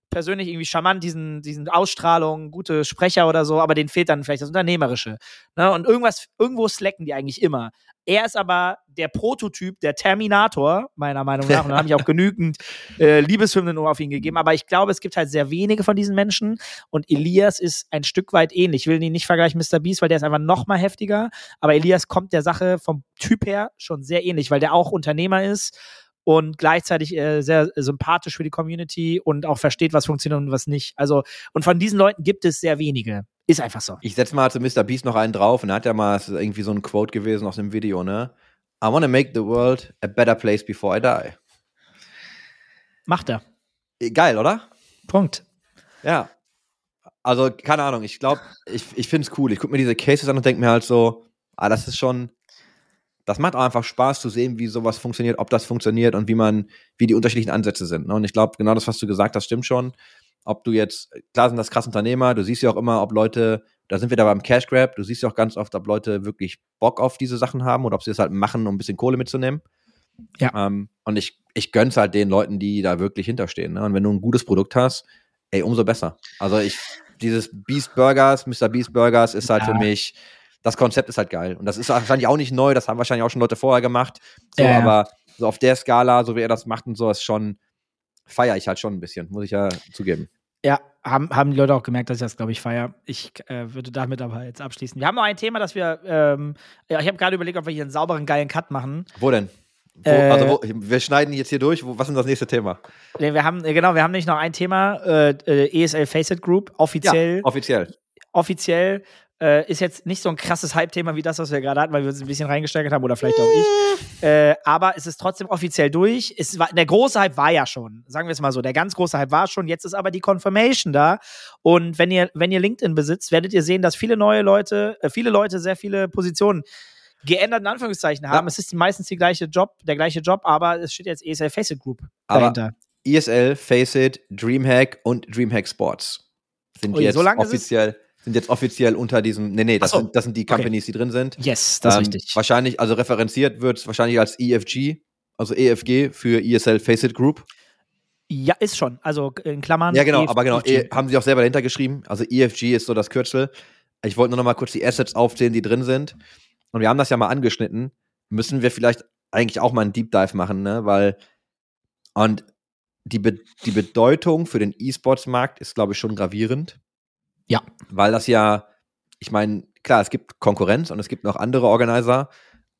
persönlich irgendwie charmant, diesen, diesen Ausstrahlung, gute Sprecher oder so, aber denen fehlt dann vielleicht das Unternehmerische. Ne? Und irgendwas, irgendwo slacken die eigentlich immer. Er ist aber der Prototyp, der Terminator, meiner Meinung nach. Und da habe ich [laughs] auch genügend äh, Liebeshymnen auf ihn gegeben. Aber ich glaube, es gibt halt sehr wenige von diesen Menschen. Und Elias ist ein Stück weit ähnlich. Ich will ihn nicht vergleichen mit Mr. Beast, weil der ist einfach noch mal heftiger. Aber Elias kommt der Sache vom Typ her schon sehr ähnlich, weil der auch Unternehmer ist und gleichzeitig äh, sehr sympathisch für die Community und auch versteht, was funktioniert und was nicht. Also, und von diesen Leuten gibt es sehr wenige. Ist einfach so. Ich setze mal zu Mr. Beast noch einen drauf und er hat ja mal irgendwie so ein Quote gewesen aus dem Video, ne? I wanna make the world a better place before I die. Macht er. Eh, Geil, oder? Punkt. Ja. Also, keine Ahnung, ich glaube, ich, ich finde es cool. Ich gucke mir diese Cases an und denke mir halt so, ah, das ist schon, das macht auch einfach Spaß zu sehen, wie sowas funktioniert, ob das funktioniert und wie man, wie die unterschiedlichen Ansätze sind. Ne? Und ich glaube, genau das, was du gesagt hast, stimmt schon. Ob du jetzt, klar sind das krass Unternehmer, du siehst ja auch immer, ob Leute, da sind wir da beim Cash Grab, du siehst ja auch ganz oft, ob Leute wirklich Bock auf diese Sachen haben oder ob sie das halt machen, um ein bisschen Kohle mitzunehmen. Ja. Ähm, und ich, ich gönn's halt den Leuten, die da wirklich hinterstehen. Ne? Und wenn du ein gutes Produkt hast, ey, umso besser. Also ich, dieses Beast Burgers, Mr. Beast Burgers ist halt Ja. für mich, das Konzept ist halt geil. Und das ist wahrscheinlich auch nicht neu, das haben wahrscheinlich auch schon Leute vorher gemacht. So, Ja, ja. aber so auf der Skala, so wie er das macht und so, ist schon, feiere ich halt schon ein bisschen, muss ich ja zugeben. Ja, haben, haben die Leute auch gemerkt, dass ich das, glaube ich, feiere. Ich äh, würde damit aber jetzt abschließen. Wir haben noch ein Thema, das wir, ähm, ja, ich habe gerade überlegt, ob wir hier einen sauberen, geilen Cut machen. Wo denn? Wo, Äh, also wo, wir schneiden jetzt hier durch. Wo, was ist das nächste Thema? Nee, Wir haben, äh, genau, wir haben nämlich noch ein Thema, äh, äh, ESL Faceit Group, offiziell, offiziell. offiziell, äh, ist jetzt nicht so ein krasses Hype-Thema wie das, was wir gerade hatten, weil wir uns ein bisschen reingesteigert haben oder vielleicht auch ich. Äh, aber es ist trotzdem offiziell durch. Es war, der große Hype war ja schon, sagen wir es mal so. Der ganz große Hype war schon. Jetzt ist aber die Confirmation da. Und wenn ihr, wenn ihr LinkedIn besitzt, werdet ihr sehen, dass viele neue Leute, äh, viele Leute sehr viele Positionen geändert in Anführungszeichen haben. Ja. Es ist meistens die gleiche Job, der gleiche Job, aber es steht jetzt ESL Faceit Group Aber dahinter. ESL, Faceit, Dreamhack und Dreamhack Sports sind Ui, jetzt so lange ist offiziell, sind jetzt offiziell unter diesem, nee, nee, das, so. sind, das sind die Okay. Companies, die drin sind. Yes, das ist Ähm, richtig. Wahrscheinlich, also referenziert wird es wahrscheinlich als EFG, also EFG für ESL Faceit Group. Ja, ist schon. Also in Klammern. Ja, genau, EF- aber genau, EFG. e, haben sie auch selber dahinter geschrieben. Also EFG ist so das Kürzel. Ich wollte nur noch mal kurz die Assets aufzählen, die drin sind. Und wir haben das ja mal angeschnitten. Müssen wir vielleicht eigentlich auch mal einen Deep Dive machen, ne? Weil und die, Be die Bedeutung für den E-Sports-Markt ist, glaube ich, schon gravierend. Ja. Weil das ja, ich meine, klar, es gibt Konkurrenz und es gibt noch andere Organizer,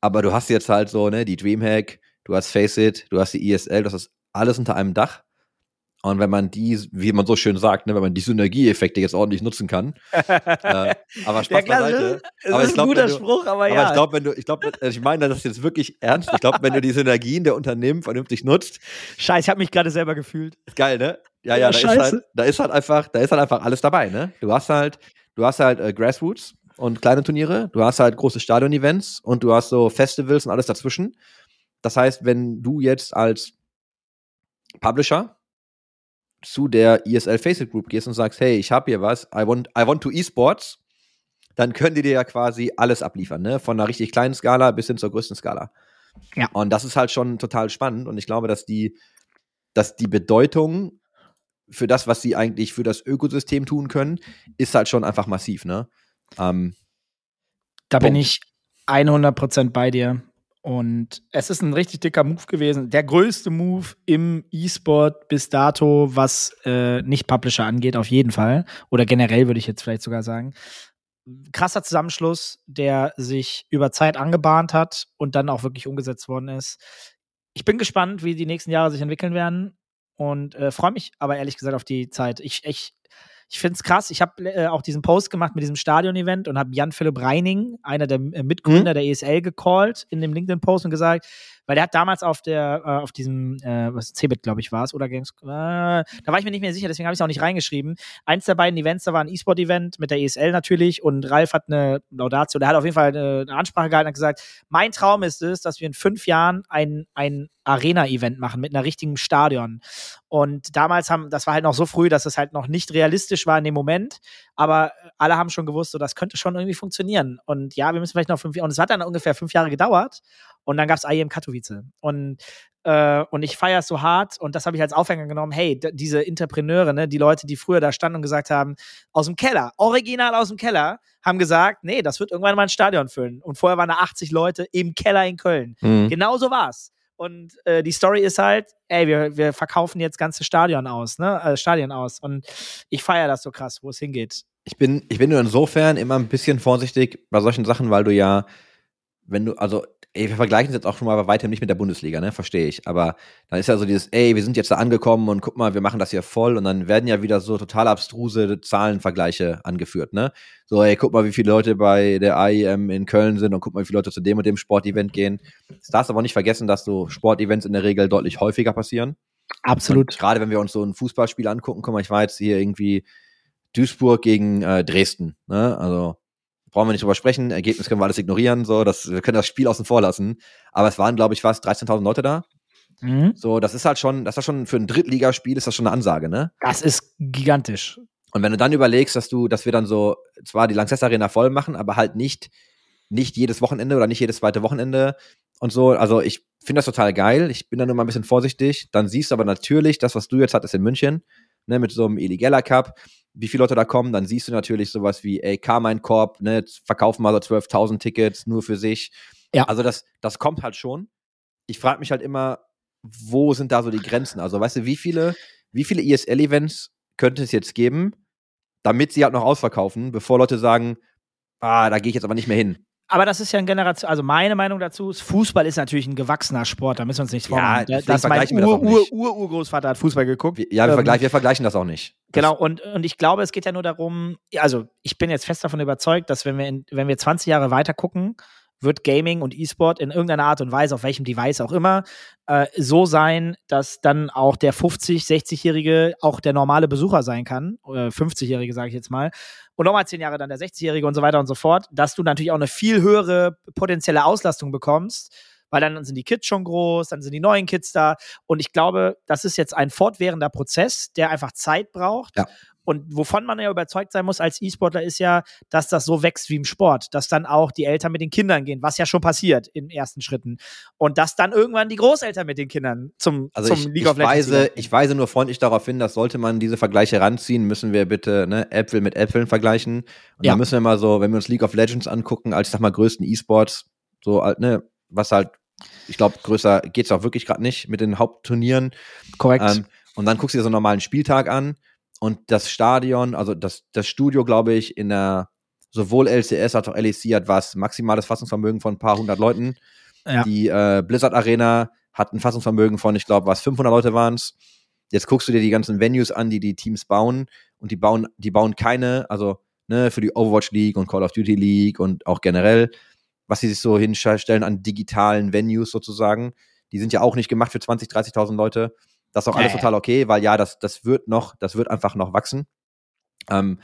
aber du hast jetzt halt so, ne, die Dreamhack, du hast Faceit, du hast die ESL, das ist alles unter einem Dach. Und wenn man die, wie man so schön sagt, ne, wenn man die Synergieeffekte jetzt ordentlich nutzen kann, [laughs] äh, aber Spaß Ja, klar, beiseite. es Aber ist ich ein glaub, guter wenn du- Spruch, aber, Aber ja. ich glaube, wenn du, ich glaube, ich meine das jetzt wirklich ernst. Ich glaube, wenn du die Synergien der Unternehmen vernünftig nutzt, Scheiße, ich habe mich gerade selber gefühlt. geil, ne? Ja, Ja, da ist, halt, da ist halt einfach, da ist halt einfach alles dabei, ne? Du hast halt, du hast halt äh, Grassroots und kleine Turniere, du hast halt große Stadion-Events und du hast so Festivals und alles dazwischen. Das heißt, wenn du jetzt als Publisher zu der ESL Faceit Group gehst und sagst, hey, ich habe hier was, I want, I want to eSports, dann können die dir ja quasi alles abliefern, ne? Von einer richtig kleinen Skala bis hin zur größten Skala. Ja. Und das ist halt schon total spannend und ich glaube, dass die, dass die Bedeutung für das, was sie eigentlich für das Ökosystem tun können, ist halt schon einfach massiv, ne? Ähm, Da bin ich 100% bei dir. Und es ist ein richtig dicker Move gewesen. Der größte Move im E-Sport bis dato, was äh, nicht Publisher angeht, auf jeden Fall. Oder generell würde ich jetzt vielleicht sogar sagen. Krasser Zusammenschluss, der sich über Zeit angebahnt hat und dann auch wirklich umgesetzt worden ist. Ich bin gespannt, wie die nächsten Jahre sich entwickeln werden und äh, freue mich aber ehrlich gesagt auf die Zeit. Ich, ich, ich finde es krass. Ich habe äh, auch diesen Post gemacht mit diesem Stadion-Event und habe Jan-Philipp Reining, einer der äh, Mitgründer der ESL, gecallt in dem LinkedIn-Post und gesagt, weil der hat damals auf der, äh, auf diesem, äh, was Cebit, glaube ich, war es, oder Games, äh, da war ich mir nicht mehr sicher, deswegen habe ich es auch nicht reingeschrieben. Eins der beiden Events, da war ein E-Sport-Event mit der ESL natürlich und Ralf hat eine Laudatio, der hat auf jeden Fall eine, eine Ansprache gehalten und gesagt, mein Traum ist es, dass wir in fünf Jahren ein, ein Arena-Event machen mit einer richtigen Stadion. Und damals haben, das war halt noch so früh, dass es halt noch nicht realistisch war in dem Moment, aber alle haben schon gewusst, so das könnte schon irgendwie funktionieren. Und ja, wir müssen vielleicht noch fünf Jahre, und es hat dann ungefähr fünf Jahre gedauert und dann gab es IEM Katowice. Und äh, und ich feiere es so hart und das habe ich als Aufhänger genommen. Hey, diese Entrepreneure, ne, die Leute, die früher da standen und gesagt haben, aus dem Keller, original aus dem Keller, haben gesagt, nee, das wird irgendwann mal ein Stadion füllen. Und vorher waren da 80 Leute im Keller in Köln. mhm. Genau so war's. Und äh, die Story ist halt, ey, wir, wir verkaufen jetzt ganze Stadion aus, ne? Äh, Stadien aus. Und ich feiere das so krass, wo es hingeht. Ich bin, ich bin nur insofern immer ein bisschen vorsichtig bei solchen Sachen, weil du ja, wenn du, also, ey, wir vergleichen es jetzt auch schon mal bei weitem nicht mit der Bundesliga, ne, verstehe ich. Aber dann ist ja so dieses, ey, wir sind jetzt da angekommen und guck mal, wir machen das hier voll und dann werden ja wieder so total abstruse Zahlenvergleiche angeführt, ne? So, ey, guck mal, wie viele Leute bei der AIM in Köln sind und guck mal, wie viele Leute zu dem und dem Sportevent gehen. Du darfst aber nicht vergessen, dass so Sportevents in der Regel deutlich häufiger passieren. Und gerade wenn wir uns so ein Fußballspiel angucken, guck mal, ich war jetzt hier irgendwie Duisburg gegen äh, Dresden. Ne? Also brauchen wir nicht drüber sprechen. Ergebnis können wir alles ignorieren. So, das, wir können das Spiel außen vor lassen. Aber es waren, glaube ich, fast 13.000 Leute da. Mhm. So, das ist halt schon, das ist schon für ein Drittligaspiel ist das schon eine Ansage, ne? Das ist gigantisch. Und wenn du dann überlegst, dass du, dass wir dann so zwar die Lanxess Arena voll machen, aber halt nicht, nicht jedes Wochenende oder nicht jedes zweite Wochenende und so. Also ich finde das total geil. Ich bin da nur mal ein bisschen vorsichtig. Dann siehst du aber natürlich, das, was du jetzt hattest in München, ne, mit so einem Eligella Cup, wie viele Leute da kommen, dann siehst du natürlich sowas wie, ey, Carmine Corp, ne, verkaufen mal so 12.000 Tickets nur für sich. Ja. Also das, das kommt halt schon. Ich frage mich halt immer, wo sind da so die Grenzen? Also, weißt du, wie viele, wie viele ESL-Events könnte es jetzt geben, damit sie halt noch ausverkaufen, bevor Leute sagen, ah, da gehe ich jetzt aber nicht mehr hin. Aber das ist ja ein Generation, also meine Meinung dazu ist, Fußball ist natürlich ein gewachsener Sport, da müssen wir uns nichts Ja, vormachen. deswegen das mein das Ur, hat Fußball geguckt. Ja, wir, Ähm, vergleichen, wir vergleichen das auch nicht. Genau, und, und ich glaube, es geht ja nur darum, also ich bin jetzt fest davon überzeugt, dass wenn wir, in, wenn wir 20 Jahre weiter gucken, wird Gaming und E-Sport in irgendeiner Art und Weise, auf welchem Device auch immer, äh, so sein, dass dann auch der 50-, 60-Jährige auch der normale Besucher sein kann, oder 50-Jährige sage ich jetzt mal, und nochmal 10 Jahre dann der 60-Jährige und so weiter und so fort, dass du natürlich auch eine viel höhere potenzielle Auslastung bekommst, weil dann sind die Kids schon groß, dann sind die neuen Kids da und ich glaube, das ist jetzt ein fortwährender Prozess, der einfach Zeit braucht. Ja. Und wovon man ja überzeugt sein muss als E-Sportler ist ja, dass das so wächst wie im Sport, dass dann auch die Eltern mit den Kindern gehen, was ja schon passiert in ersten Schritten. Und dass dann irgendwann die Großeltern mit den Kindern zum, Also zum ich, League of Legends. weise, gehen. ich weise nur freundlich darauf hin, dass sollte man diese Vergleiche ranziehen, müssen wir bitte ne, Äpfel mit Äpfeln vergleichen. Und Ja. dann müssen wir mal so, wenn wir uns League of Legends angucken, als ich sag mal größten E-Sports, so halt, ne, was halt, ich glaube, größer geht's auch wirklich gerade nicht mit den Hauptturnieren. Korrekt. Ähm, und dann guckst du dir so einen normalen Spieltag an und das Stadion, also das, das Studio, glaube ich, in der sowohl LCS als auch LEC hat was maximales Fassungsvermögen von ein paar hundert Leuten. Ja. Die äh, Blizzard Arena hat ein Fassungsvermögen von, ich glaube, was 500 Leute waren's. Jetzt guckst du dir die ganzen Venues an, die die Teams bauen und die bauen, die bauen keine, also ne, für die Overwatch League und Call of Duty League und auch generell, was sie sich so hinstellen an digitalen Venues sozusagen. Die sind ja auch nicht gemacht für 20, 30.000 Leute. Das ist auch alles total okay, weil ja, das, das wird noch, das wird einfach noch wachsen. Ähm,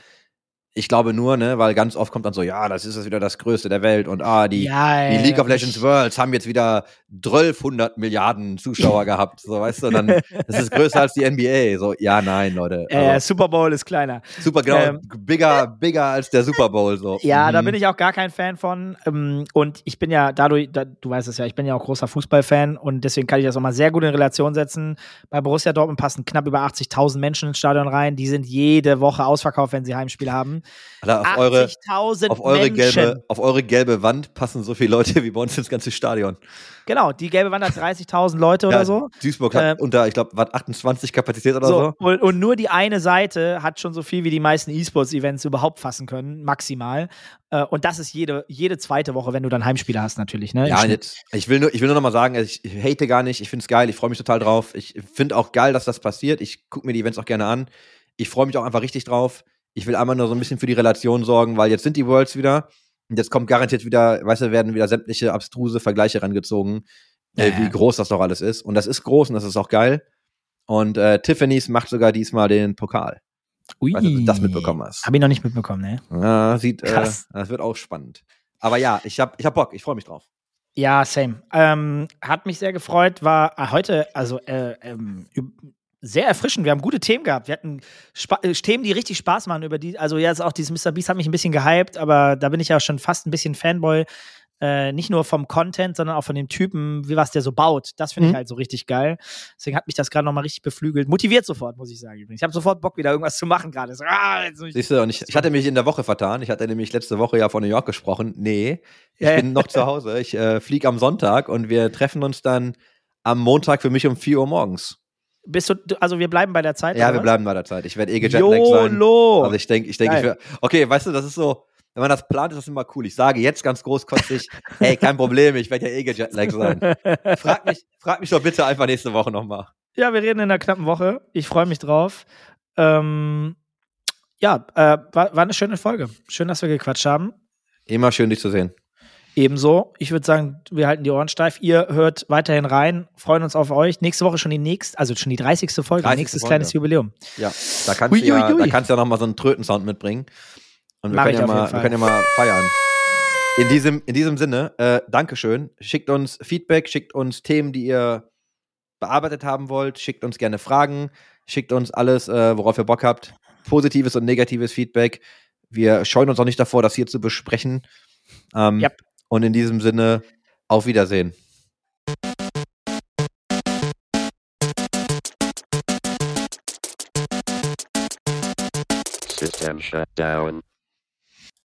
ich glaube nur, ne, weil ganz oft kommt dann so, ja, das ist jetzt wieder das Größte der Welt und ah, die, ja, die League of äh, Legends Worlds haben jetzt wieder 1200 Milliarden Zuschauer [laughs] gehabt, so weißt du, dann das ist größer als die NBA, so ja, nein, Leute, Äh, also, Super Bowl ist kleiner. super genau, ähm, bigger, bigger als der Super Bowl so. Ja, da Mhm. bin ich auch gar kein Fan von. Ähm, Und ich bin ja dadurch, da, du weißt es ja, ich bin ja auch großer Fußballfan und deswegen kann ich das auch mal sehr gut in Relation setzen. Bei Borussia Dortmund passen knapp über 80.000 Menschen ins Stadion rein. Die sind jede Woche ausverkauft, wenn sie Heimspiele haben. Alter, auf eure 80.000 auf eure Menschen. gelbe auf eure gelbe Wand passen so viele Leute [laughs] wie bei uns ins ganze Stadion. Genau, die gelbe Wand hat 30.000 Leute oder so. Duisburg hat Ähm, unter, ich glaube, was 28 Kapazität oder so. So, und, und nur die eine Seite hat schon so viel wie die meisten E-Sports-Events überhaupt fassen können, maximal. Äh, Und das ist jede, jede zweite Woche, wenn du dann Heimspiele hast, natürlich. Ne? Ja, jetzt, ich will nur, ich will nur noch mal sagen, ich, ich hate gar nicht, ich finde es geil, ich freue mich total drauf. Ich finde auch geil, dass das passiert. Ich gucke mir die Events auch gerne an. Ich freue mich auch einfach richtig drauf. Ich will einmal nur so ein bisschen für die Relation sorgen, weil jetzt sind die Worlds wieder und jetzt kommt garantiert wieder, weißt du, werden wieder sämtliche abstruse Vergleiche rangezogen, äh, Ja. wie groß das doch alles ist. Und das ist groß und das ist auch geil. Und äh, Tiffany's macht sogar diesmal den Pokal. Ui. Ob du das mitbekommen hast. Hab ich noch nicht mitbekommen, ne? Ja, sieht, äh, Krass. das wird auch spannend. Aber ja, ich hab, ich hab Bock, ich freue mich drauf. Ja, same. Ähm, hat mich sehr gefreut, war äh, heute, also äh, ähm, sehr erfrischend. Wir haben gute Themen gehabt. Wir hatten Spa äh, Themen, die richtig Spaß machen über die. Also ja, ist auch dieses Mr. Beast hat mich ein bisschen gehypt, aber da bin ich ja schon fast ein bisschen Fanboy. Äh, nicht nur vom Content, sondern auch von dem Typen, wie was der so baut. Das finde ich Mhm. halt so richtig geil. Deswegen hat mich das gerade nochmal richtig beflügelt. Motiviert sofort, muss ich sagen. Übrigens. Ich habe sofort Bock, wieder irgendwas zu machen gerade. So, ah, jetzt ich- Siehst du, und ich, ich hatte mich in der Woche vertan. Ich hatte nämlich letzte Woche ja von New York gesprochen. Nee, ich ja. bin noch zu Hause. Ich äh, fliege am Sonntag und wir treffen uns dann am Montag für mich um 4 Uhr morgens. Bist du, also wir bleiben bei der Zeit. Ja, wir was? bleiben bei der Zeit. Ich werde eh gejetlaggt sein. YOLO! Also ich denke, ich denke, okay, weißt du, das ist so, wenn man das plant, ist das immer cool. Ich sage jetzt ganz großkotzig, [laughs] hey, kein Problem, ich werde ja eh gejetlaggt sein. Frag mich, frag mich doch bitte einfach nächste Woche nochmal. Ja, wir reden in einer knappen Woche. Ich freue mich drauf. Ähm, ja, äh, war, war eine schöne Folge. Schön, dass wir gequatscht haben. Immer schön, dich zu sehen. Ebenso. Ich würde sagen, wir halten die Ohren steif. Ihr hört weiterhin rein, freuen uns auf euch. Nächste Woche schon die nächste, also schon die 30. Folge, 30. nächstes Folge. kleines Jubiläum. Ja, da kannst Ui, du ja, ui, ui. da kannst ja nochmal so einen Trötensound mitbringen. Und wir Mach können, ja mal, wir können ja mal feiern. In diesem, in diesem Sinne, äh, Dankeschön. Schickt uns Feedback, schickt uns Themen, die ihr bearbeitet haben wollt, schickt uns gerne Fragen, schickt uns alles, äh, worauf ihr Bock habt. Positives und negatives Feedback. Wir scheuen uns auch nicht davor, das hier zu besprechen. Ähm, Yep. Und in diesem Sinne, auf Wiedersehen. System shut down.